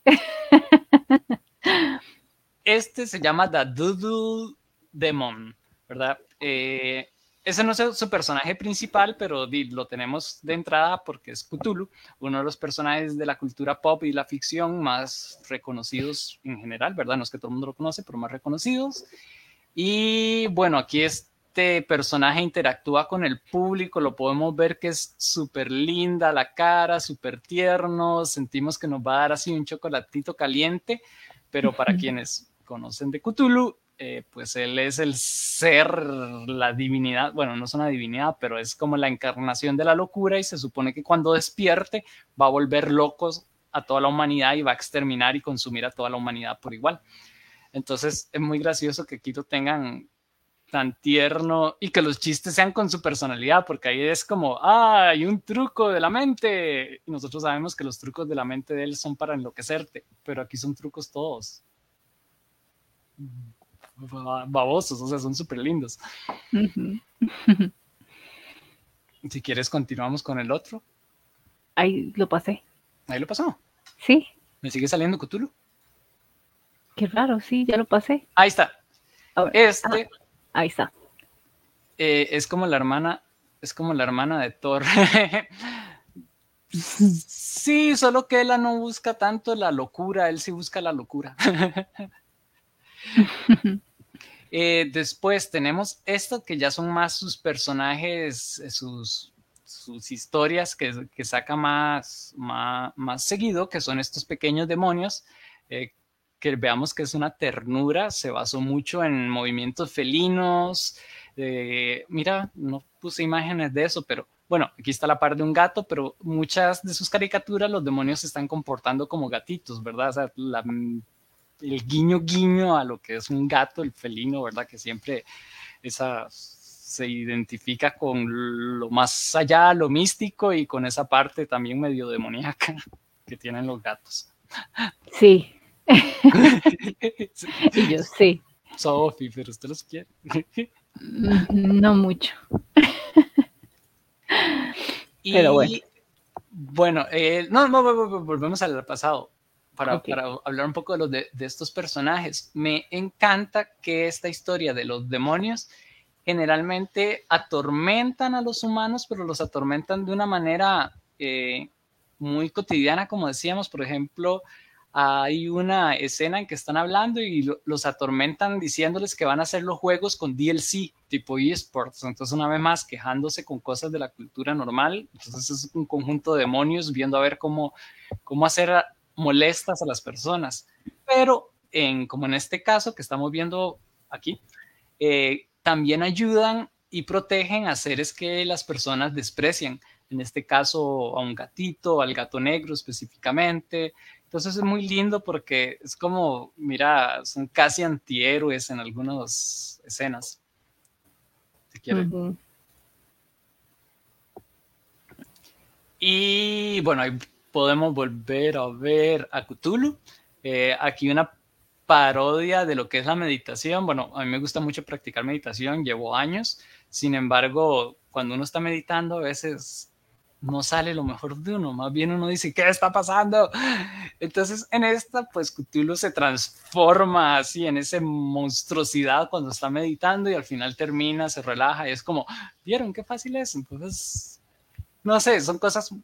este se llama The Doodle Demon, ¿verdad? Eh, ese no es su personaje principal, pero lo tenemos de entrada porque es Cthulhu, uno de los personajes de la cultura pop y la ficción más reconocidos en general, ¿verdad? No es que todo el mundo lo conoce, pero más reconocidos. Y bueno, aquí este personaje interactúa con el público, lo podemos ver que es súper linda la cara, súper tierno, sentimos que nos va a dar así un chocolatito caliente, pero para quienes conocen de Cthulhu, eh, pues él es el ser, la divinidad, bueno, no es una divinidad, pero es como la encarnación de la locura y se supone que cuando despierte va a volver locos a toda la humanidad y va a exterminar y consumir a toda la humanidad por igual. Entonces es muy gracioso que Quito tengan tan tierno y que los chistes sean con su personalidad, porque ahí es como, ah, hay un truco de la mente. Y nosotros sabemos que los trucos de la mente de él son para enloquecerte, pero aquí son trucos todos babosos, o sea, son súper lindos. si quieres, continuamos con el otro. Ahí lo pasé. Ahí lo pasó. Sí. ¿Me sigue saliendo Cthulhu? Qué raro, sí, ya lo pasé. Ahí está. Este. Ah, ahí está. Eh, es como la hermana, es como la hermana de Thor. sí, solo que ella no busca tanto la locura, él sí busca la locura. Eh, después tenemos esto que ya son más sus personajes, eh, sus, historias que, saca más, más, seguido, que son estos pequeños demonios, que veamos que es una ternura, se basó mucho en movimientos felinos. mira, no puse imágenes de eso, pero bueno, aquí está la par de un gato, pero muchas de sus caricaturas los demonios se están comportando como gatitos, ¿verdad? O sea, el guiño guiño a lo que es un gato, el felino, ¿verdad? Que siempre esa se identifica con lo más allá, lo místico y con esa parte también medio demoníaca que tienen los gatos. Sí. y yo sí. Sophie, pero usted los quiere. Mm, no mucho. pero bueno. Bueno, eh, no, no, volvemos al pasado para, hablar un poco de, los de, estos personajes. Me encanta que esta historia de los demonios generalmente atormentan a los humanos, pero los atormentan de una manera eh, muy cotidiana, como decíamos, por ejemplo, hay una escena en que están hablando y los atormentan diciéndoles que van a hacer los juegos con DLC, tipo eSports. Entonces, una vez más, quejándose con cosas de la cultura normal. Entonces, es un conjunto de demonios viendo a ver cómo, cómo hacer molestas a las personas. Pero en, como en este caso que estamos viendo aquí, eh, también ayudan y protegen a seres que las personas desprecian. En este caso, a un gatito, al gato negro específicamente. Entonces es muy lindo porque es como, mira, son casi antihéroes en algunas escenas. Si quieren. Y bueno, hay podemos volver a ver a Cthulhu. Eh, aquí una parodia de lo que es la meditación. Bueno, a mí me gusta mucho practicar meditación, llevo años. Sin embargo, cuando uno está meditando, a veces no sale lo mejor de uno, más bien uno dice, ¿qué está pasando? Entonces, en esta, pues Cthulhu se transforma así en esa monstruosidad cuando está meditando y al final termina, se relaja y es como, ¿vieron qué fácil es? Entonces, no sé, son cosas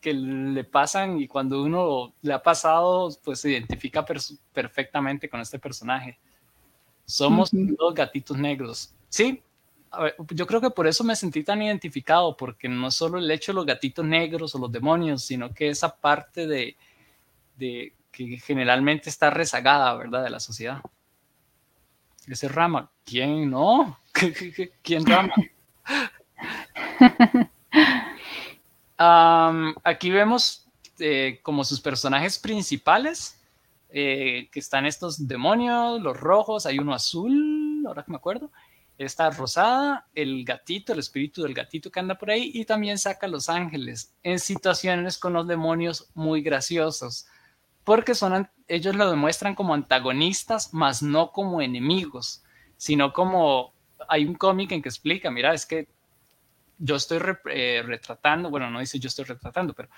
que le pasan y cuando uno le ha pasado, pues se identifica perfectamente con este personaje. Somos dos gatitos negros. Sí, yo creo que por eso me sentí tan identificado, porque no solo el hecho de los gatitos negros o los demonios, sino que esa parte de, de que generalmente está rezagada, ¿verdad?, de la sociedad. Ese rama, ¿quién no? ¿Quién rama? aquí vemos eh, como sus personajes principales, eh, que están estos demonios, los rojos, hay uno azul, ahora que me acuerdo, está rosada, el gatito, el espíritu del gatito que anda por ahí, y también saca los ángeles en situaciones con los demonios muy graciosos, porque son, ellos lo demuestran como antagonistas, más no como enemigos, sino como hay un cómic en que explica, mira, es que yo estoy eh, retratando, bueno, no dice yo estoy retratando, pero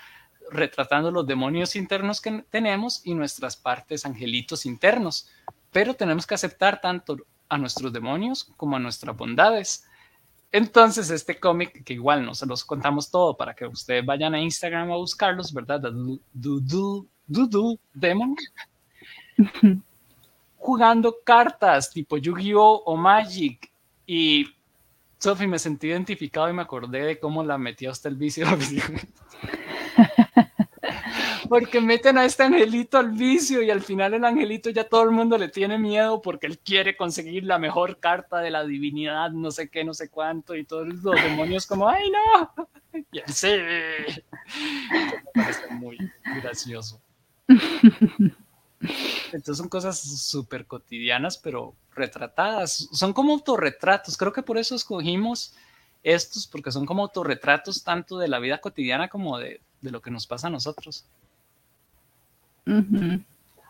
retratando los demonios internos que tenemos y nuestras partes angelitos internos. Pero tenemos que aceptar tanto a nuestros demonios como a nuestras bondades. Entonces, este cómic, que igual no se los contamos todo para que ustedes vayan a Instagram a buscarlos, ¿verdad? Dudu Demon. Jugando cartas tipo Yu-Gi-Oh! o Magic. Y Sophie, me sentí identificado y me acordé de cómo la metió hasta el vicio. Porque meten a este angelito al vicio y al final el angelito ya todo el mundo le tiene miedo porque él quiere conseguir la mejor carta de la divinidad, no sé qué, no sé cuánto, y todos los demonios como, ¡ay no! Y él sí. Me parece muy gracioso. Entonces son cosas súper cotidianas, pero retratadas. Son como autorretratos. Creo que por eso escogimos estos, porque son como autorretratos tanto de la vida cotidiana como de, lo que nos pasa a nosotros.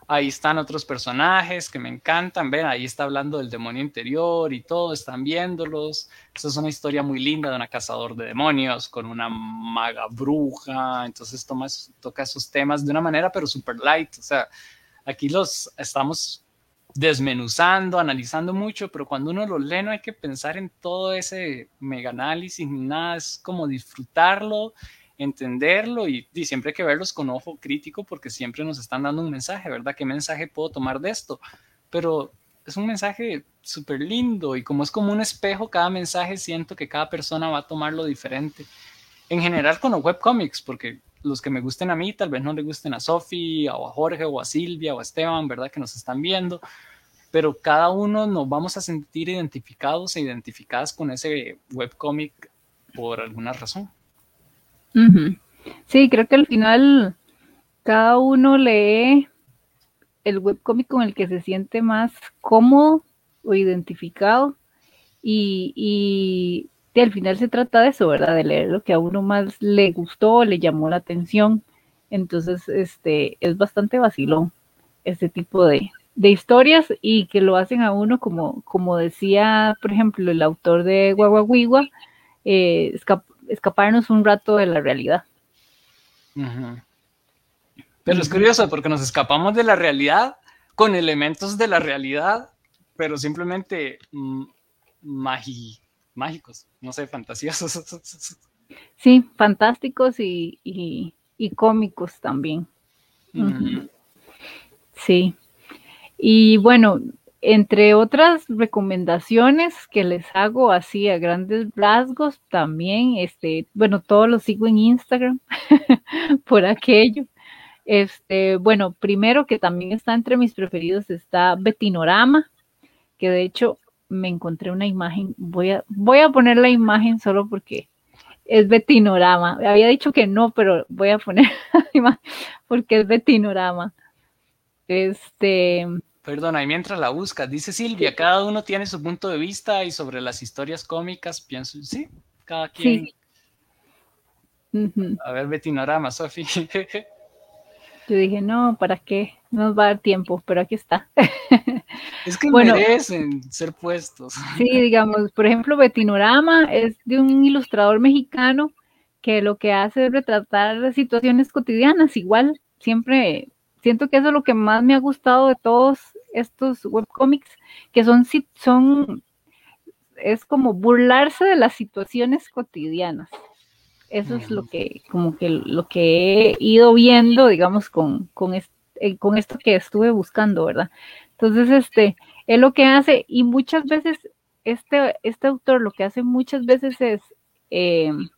Ahí están otros personajes que me encantan. Ven, ahí está hablando del demonio interior y todo, están viéndolos. Esa es una historia muy linda de una cazador de demonios con una maga bruja. Entonces toca esos temas de una manera, pero super light. O sea, aquí los estamos desmenuzando, analizando mucho, pero cuando uno lo lee no hay que pensar en todo ese mega análisis ni nada, es como disfrutarlo, entenderlo y, siempre hay que verlos con ojo crítico porque siempre nos están dando un mensaje, ¿verdad? ¿Qué mensaje puedo tomar de esto? Pero es un mensaje súper lindo y como es como un espejo, cada mensaje siento que cada persona va a tomarlo diferente. En general con los webcomics, porque los que me gusten a mí tal vez no le gusten a Sofi o a Jorge o a Silvia o a Esteban, ¿verdad? Que nos están viendo, pero cada uno nos vamos a sentir identificados e identificadas con ese webcomic por alguna razón. Sí, creo que al final cada uno lee el webcomic con el que se siente más cómodo o identificado y y al final se trata de eso, ¿verdad? De leer lo que a uno más le gustó, le llamó la atención. Entonces, este, es bastante vacilón este tipo de, historias y que lo hacen a uno, como, como decía, por ejemplo, el autor de Guaguaguigua, eh, escaparnos un rato de la realidad. Pero es curioso porque nos escapamos de la realidad con elementos de la realidad, pero simplemente mm, mágicos, no sé, fantasiosos. Sí, fantásticos y, cómicos también. Sí. Y bueno, entre otras recomendaciones que les hago así a grandes rasgos, también, este, bueno, todos los sigo en Instagram por aquello. Este, bueno, primero que también está entre mis preferidos está Betinorama, que de hecho me encontré una imagen, voy a, voy a poner la imagen solo porque es Betinorama. Había dicho que no, pero voy a poner la imagen porque es Betinorama. Este. Perdona, y mientras la buscas, dice Silvia, cada uno tiene su punto de vista y sobre las historias cómicas, pienso, sí, cada quien. A ver, Betinorama, Sofi. Yo dije, no, ¿para qué? No nos va a dar tiempo, pero aquí está. Es que merecen ser puestos. Sí, digamos, por ejemplo, Betinorama es de un ilustrador mexicano que lo que hace es retratar situaciones cotidianas. Igual, siempre siento que eso es lo que más me ha gustado de todos estos webcomics, que son, son, es como burlarse de las situaciones cotidianas. Eso es lo que, como que lo que he ido viendo, digamos, con, con, eh, con esto que estuve buscando, ¿verdad? Entonces, este, él lo que hace, y muchas veces, este, este autor lo que hace muchas veces es em,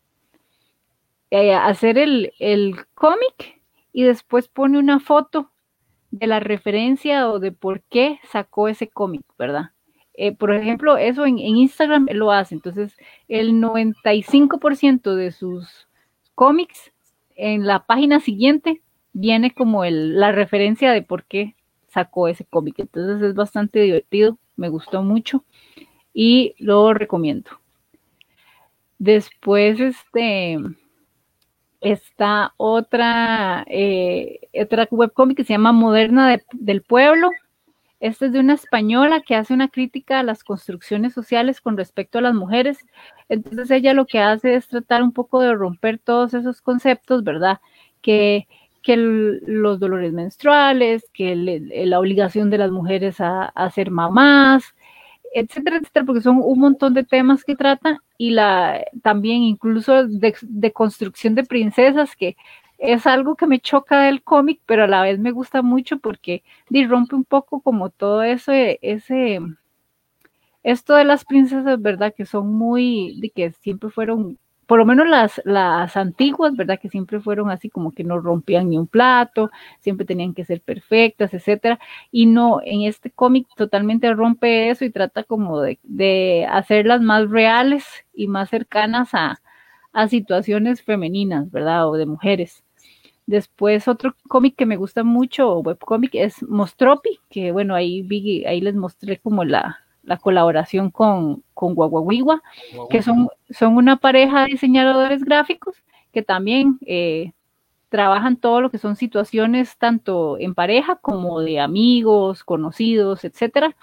eh, hacer el, el cómic y después pone una foto de la referencia o de por qué sacó ese cómic, ¿verdad? Eh, por ejemplo, eso en, en, Instagram lo hace. Entonces, el 95% de sus cómics en la página siguiente viene como el, la referencia de por qué sacó ese cómic. Entonces es bastante divertido, me gustó mucho y lo recomiendo. Después, este, está otra, eh, otra webcómic que se llama Moderna del Pueblo. Esta es de una española que hace una crítica a las construcciones sociales con respecto a las mujeres. Entonces ella lo que hace es tratar un poco de romper todos esos conceptos, ¿verdad? Que que los dolores menstruales, que la obligación de las mujeres a, ser mamás, etcétera, etcétera, porque son un montón de temas que tratan y la también incluso de, construcción de princesas, que es algo que me choca del cómic, pero a la vez me gusta mucho porque rompe un poco como todo eso, ese, esto de las princesas, ¿verdad? Que son muy, de que siempre fueron por lo menos las, las antiguas, ¿verdad? Que siempre fueron así como que no rompían ni un plato, siempre tenían que ser perfectas, etcétera. Y no, en este cómic totalmente rompe eso y trata como de, de hacerlas más reales y más cercanas a, a situaciones femeninas, ¿verdad? O de mujeres. Después otro cómic que me gusta mucho, webcómic, es Mostropi, que bueno, ahí vi, ahí les mostré como la, la colaboración con, con Guaguaguigua, que son, son una pareja de diseñadores gráficos que también eh, trabajan todo lo que son situaciones tanto en pareja como de amigos, conocidos, etcétera.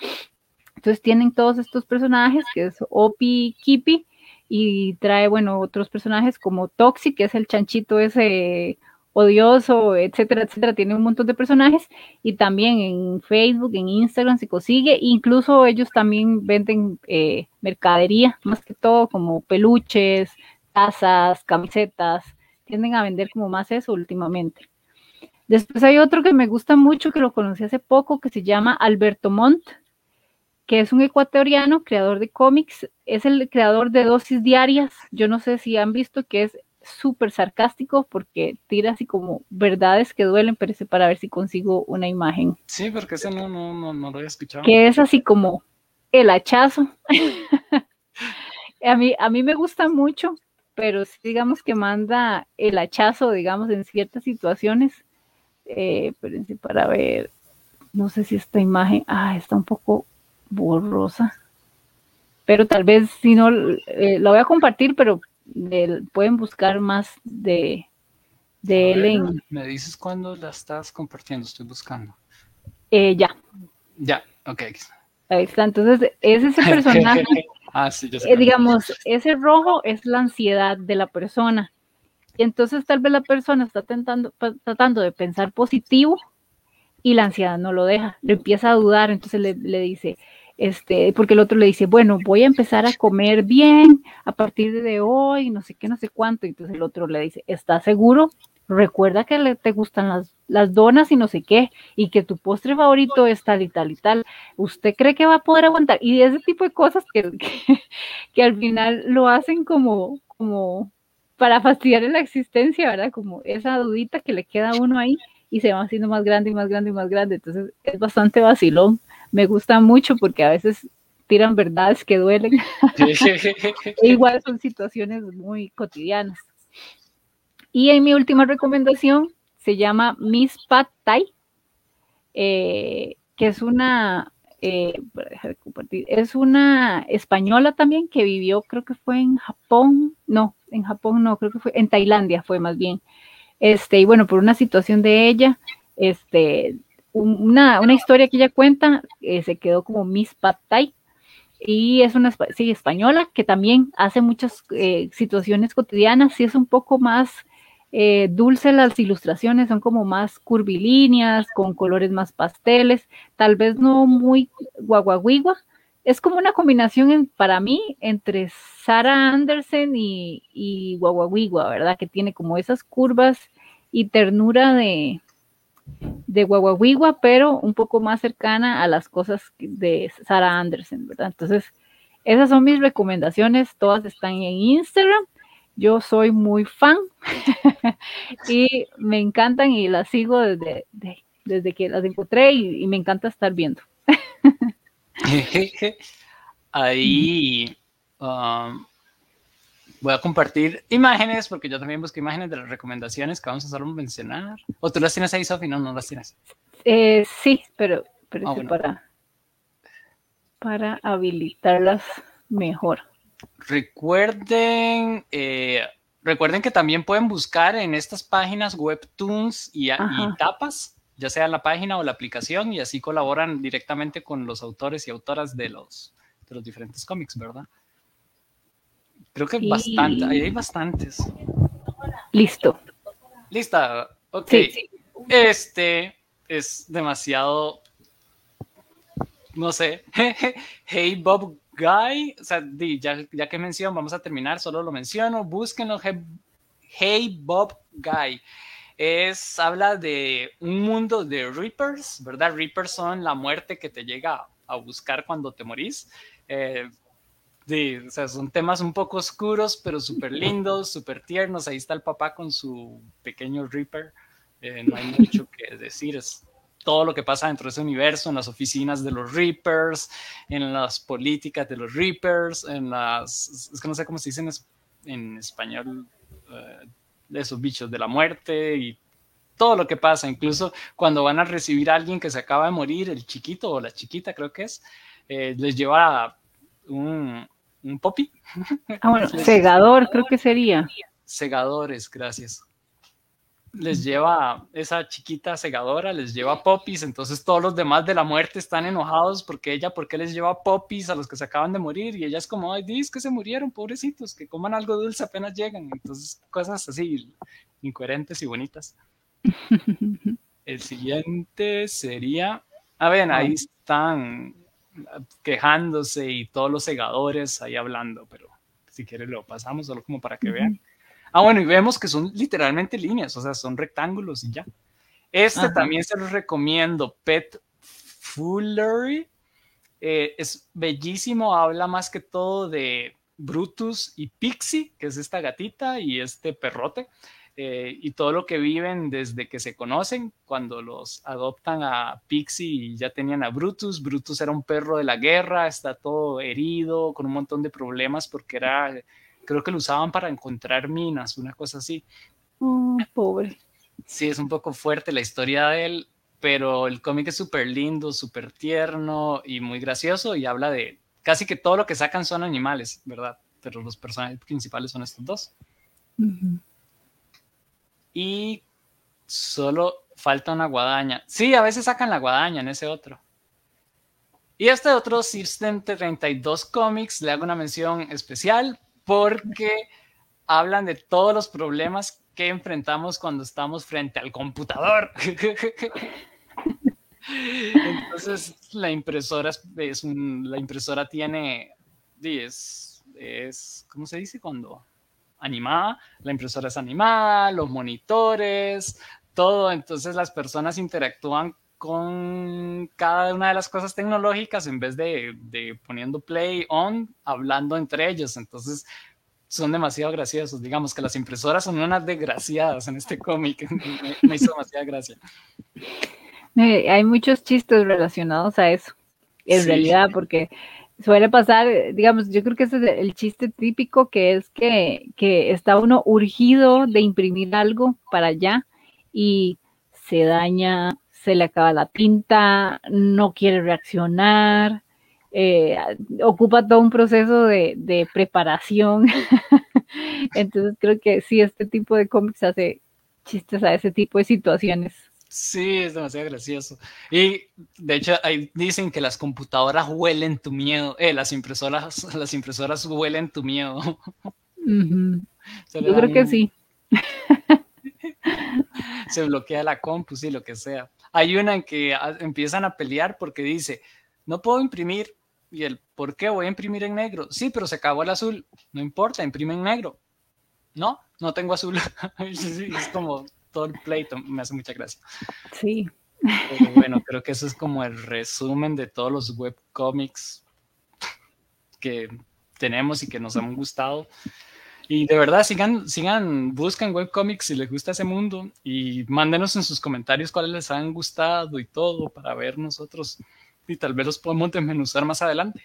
Entonces tienen todos estos personajes, que es Opi, Kipi, y trae, bueno, otros personajes como Toxic, que es el chanchito ese odioso, etcétera, etcétera. Tiene un montón de personajes y también en Facebook, en Instagram se consigue. Incluso ellos también venden eh, mercadería, más que todo como peluches, tazas, camisetas. Tienden a vender como más eso últimamente. Después hay otro que me gusta mucho, que lo conocí hace poco, que se llama Alberto Montt, que es un ecuatoriano, creador de cómics. Es el creador de Dosis Diarias. Yo no sé si han visto que es súper sarcástico porque tira así como verdades que duelen, pero para ver si consigo una imagen. Sí, porque ese no, no, no, no lo he escuchado. Que es así como el hachazo. a, mí, a mí me gusta mucho, pero digamos que manda el hachazo, digamos, en ciertas situaciones. Eh, espérense para ver, no sé si esta imagen, ah, está un poco borrosa. Pero tal vez si no, eh, la voy a compartir, pero pueden buscar más de, de él en... ¿Me dices cuándo la estás compartiendo? Estoy buscando. Eh, ya. Ya, ok. Ahí está, entonces es ese personaje. ah, sí, eh, digamos, ese rojo es la ansiedad de la persona. Y entonces tal vez la persona está tentando, tratando de pensar positivo y la ansiedad no lo deja, le empieza a dudar, entonces le, le dice, este, porque el otro le dice, bueno, voy a empezar a comer bien a partir de hoy, no sé qué, no sé cuánto. Y entonces el otro le dice, ¿estás seguro? Recuerda que le, te gustan las, las donas y no sé qué, y que tu postre favorito es tal y tal y tal. ¿Usted cree que va a poder aguantar? Y ese tipo de cosas que, que, al final lo hacen como, como para fastidiar la existencia, ¿verdad? Como esa dudita que le queda a uno ahí y se va haciendo más grande y más grande y más grande. Entonces es bastante vacilón me gusta mucho porque a veces tiran verdades que duelen. igual son situaciones muy cotidianas. Y en mi última recomendación se llama Miss Pat Thai, eh, que es una, eh, es una española también que vivió, creo que fue en Japón, no, en Japón no, creo que fue en Tailandia, fue más bien. Este, y bueno, por una situación de ella, este, una, una historia que ella cuenta, eh, se quedó como Miss Pad Thai, y es una sí, española que también hace muchas eh, situaciones cotidianas, y es un poco más eh, dulce las ilustraciones, son como más curvilíneas, con colores más pasteles, tal vez no muy guaguaguigua, es como una combinación para mí entre Sara Anderson y, y ¿verdad? Que tiene como esas curvas y ternura de, de Guaguaguigua, pero un poco más cercana a las cosas de Sara Anderson, ¿verdad? Entonces, esas son mis recomendaciones, todas están en Instagram. Yo soy muy fan y me encantan y las sigo desde, desde que las encontré y, me encanta estar viendo. Ahí um, Voy a compartir imágenes porque yo también busco imágenes de las recomendaciones que vamos a solo mencionar. ¿O tú las tienes ahí, Sofi? No, no las tienes. Eh, sí, pero, pero ah, para, para habilitarlas mejor. Recuerden, eh, recuerden que también pueden buscar en estas páginas webtoons y, y, tapas, ya sea la página o la aplicación, y así colaboran directamente con los autores y autoras de los, de los diferentes cómics, ¿verdad? Creo que bastante, ahí hay bastantes. Listo. Lista, ok. Este es demasiado, no sé, Hey Bob Guy, o sea, ya, ya que menciono, vamos a terminar, solo lo menciono, búsquenlo, Hey Bob Guy. Es, habla de un mundo de Reapers, ¿verdad? Reapers son la muerte que te llega a buscar cuando te morís. Eh, o sea, son temas un poco oscuros, pero súper lindos, súper tiernos. Ahí está el papá con su pequeño Reaper. Eh, no hay mucho que decir, es todo lo que pasa dentro de ese universo, en las oficinas de los Reapers, en las políticas de los Reapers, en las, es que no sé cómo se dice en, español, eh, de esos bichos de la muerte y todo lo que pasa, incluso cuando van a recibir a alguien que se acaba de morir, el chiquito o la chiquita creo que es, eh, les lleva un, un poppy. Ah, bueno, segador creo que sería. Segadores, gracias. Les lleva esa chiquita segadora, les lleva popis, entonces todos los demás de la muerte están enojados porque ella, porque les lleva popis a los que se acaban de morir? Y ella es como, ay, dices que se murieron, pobrecitos, que coman algo dulce apenas llegan. Entonces, cosas así, incoherentes y bonitas. El siguiente sería, a ver, ahí están quejándose y todos los segadores ahí hablando, pero si quieres lo pasamos solo como para que vean. Ah, bueno, y vemos que son literalmente líneas, o sea, son rectángulos y ya. Este también se los recomiendo, Pet Foolery. Eh, es bellísimo, habla más que todo de Brutus y Pixie, que es esta gatita y este perrote. Eh, y todo lo que viven desde que se conocen, cuando los adoptan a Pixie y ya tenían a Brutus. Brutus era un perro de la guerra, está todo herido, con un montón de problemas porque era, creo que lo usaban para encontrar minas, una cosa así. Oh, pobre. Sí, es un poco fuerte la historia de él, pero el cómic es súper lindo, súper tierno y muy gracioso y habla de casi que todo lo que sacan son animales, ¿verdad? Pero los personajes principales son estos dos y solo falta una guadaña. Sí, a veces sacan la guadaña en ese otro. Y este otro System 32 Comics le hago una mención especial porque hablan de todos los problemas que enfrentamos cuando estamos frente al computador. Entonces la impresora es, la impresora tiene es, es ¿cómo se dice cuando animada, la impresora es animada, los monitores, todo. Entonces las personas interactúan con cada una de las cosas tecnológicas en vez de, poniendo play on, hablando entre ellos. Entonces son demasiado graciosos. Digamos que las impresoras son unas desgraciadas en este cómic. me, hizo demasiada gracia. Eh, hay muchos chistes relacionados a eso, en realidad, porque suele pasar, digamos, yo creo que ese es el chiste típico que es que, que está uno urgido de imprimir algo para allá y se daña, se le acaba la tinta, no quiere reaccionar, eh, ocupa todo un proceso de, de preparación. Entonces creo que sí, este tipo de cómics hace chistes a ese tipo de situaciones. Sí, es demasiado gracioso. Y de hecho, ahí dicen que las computadoras huelen tu miedo. Eh, las impresoras, las impresoras huelen tu miedo. Yo creo que sí. Se bloquea la compu, sí, lo que sea. Hay una en que empiezan a pelear porque dice, no puedo imprimir. Y el, ¿por qué voy a imprimir en negro? Sí, pero se acabó el azul. No importa, imprime en negro. No, no tengo azul. es como, todo el pleito, me hace mucha gracia. Sí. bueno, creo que eso es como el resumen de todos los webcomics que tenemos y que nos han gustado. Y de verdad, sigan, sigan, buscan webcomics si les gusta ese mundo y mándenos en sus comentarios cuáles les han gustado y todo para ver nosotros y tal vez los podemos desmenuzar más adelante.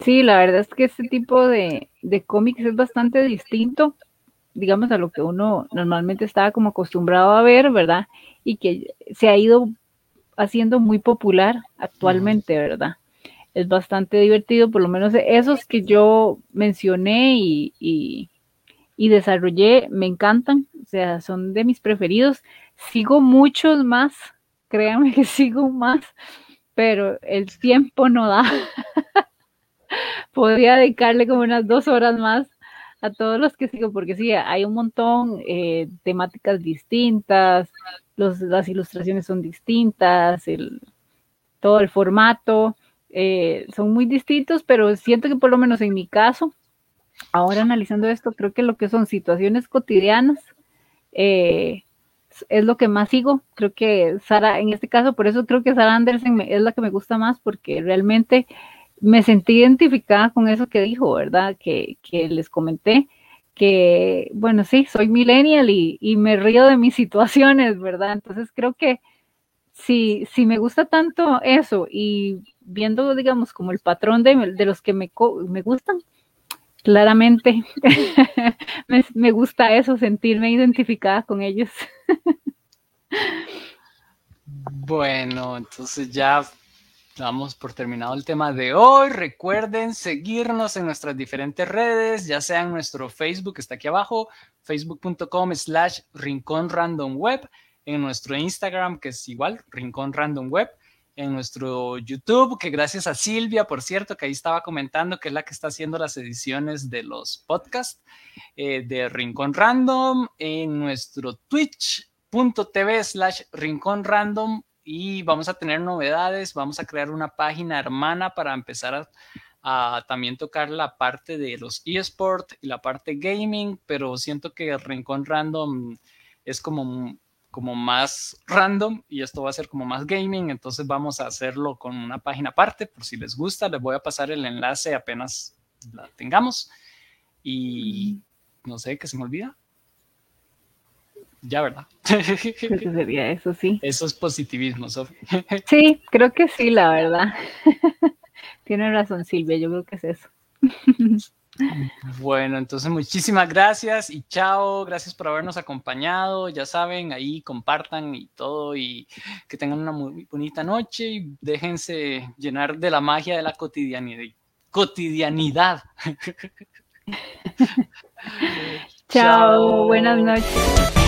Sí, la verdad es que este tipo de, de cómics es bastante distinto digamos, a lo que uno normalmente estaba como acostumbrado a ver, ¿verdad? Y que se ha ido haciendo muy popular actualmente, ¿verdad? Es bastante divertido, por lo menos esos que yo mencioné y, y, desarrollé me encantan, o sea, son de mis preferidos. Sigo muchos más, créanme que sigo más, pero el tiempo no da. Podría dedicarle como unas dos horas más a todos los que sigo, porque sí, hay un montón eh, temáticas distintas, las ilustraciones son distintas, el, todo el formato, eh, son muy distintos, pero siento que por lo menos en mi caso, ahora analizando esto, creo que lo que son situaciones cotidianas eh, es lo que más sigo. Creo que Sara, en este caso, por eso creo que Sara Anderson es la que me gusta más, porque realmente me sentí identificada con eso que dijo, ¿verdad? Que, que les comenté que, bueno, sí, soy millennial y, y, me río de mis situaciones, ¿verdad? Entonces creo que si, si me gusta tanto eso y viendo, digamos, como el patrón de, de los que me, me gustan, claramente me, me, gusta eso, sentirme identificada con ellos. bueno, entonces ya damos por terminado el tema de hoy. Recuerden seguirnos en nuestras diferentes redes, ya sea en nuestro Facebook, que está aquí abajo, facebook.com slash rincón random web, en nuestro Instagram, que es igual, rincón random web, en nuestro YouTube, que gracias a Silvia, por cierto, que ahí estaba comentando, que es la que está haciendo las ediciones de los podcasts eh, de Rincón Random, en nuestro twitch.tv slash rincón random y vamos a tener novedades, vamos a crear una página hermana para empezar a, también tocar la parte de los eSport y la parte gaming, pero siento que Rincón Random es como, como más random y esto va a ser como más gaming, entonces vamos a hacerlo con una página aparte, por si les gusta, les voy a pasar el enlace apenas la tengamos y no sé, qué se me olvida ya, ¿verdad? Creo que sería eso, sí. Eso es positivismo, Sofía. Sí, creo que sí, la verdad. Tiene razón, Silvia, yo creo que es eso. Bueno, entonces muchísimas gracias y chao, gracias por habernos acompañado, ya saben, ahí compartan y todo y que tengan una muy bonita noche y déjense llenar de la magia de la cotidianidad. cotidianidad. chao, buenas noches.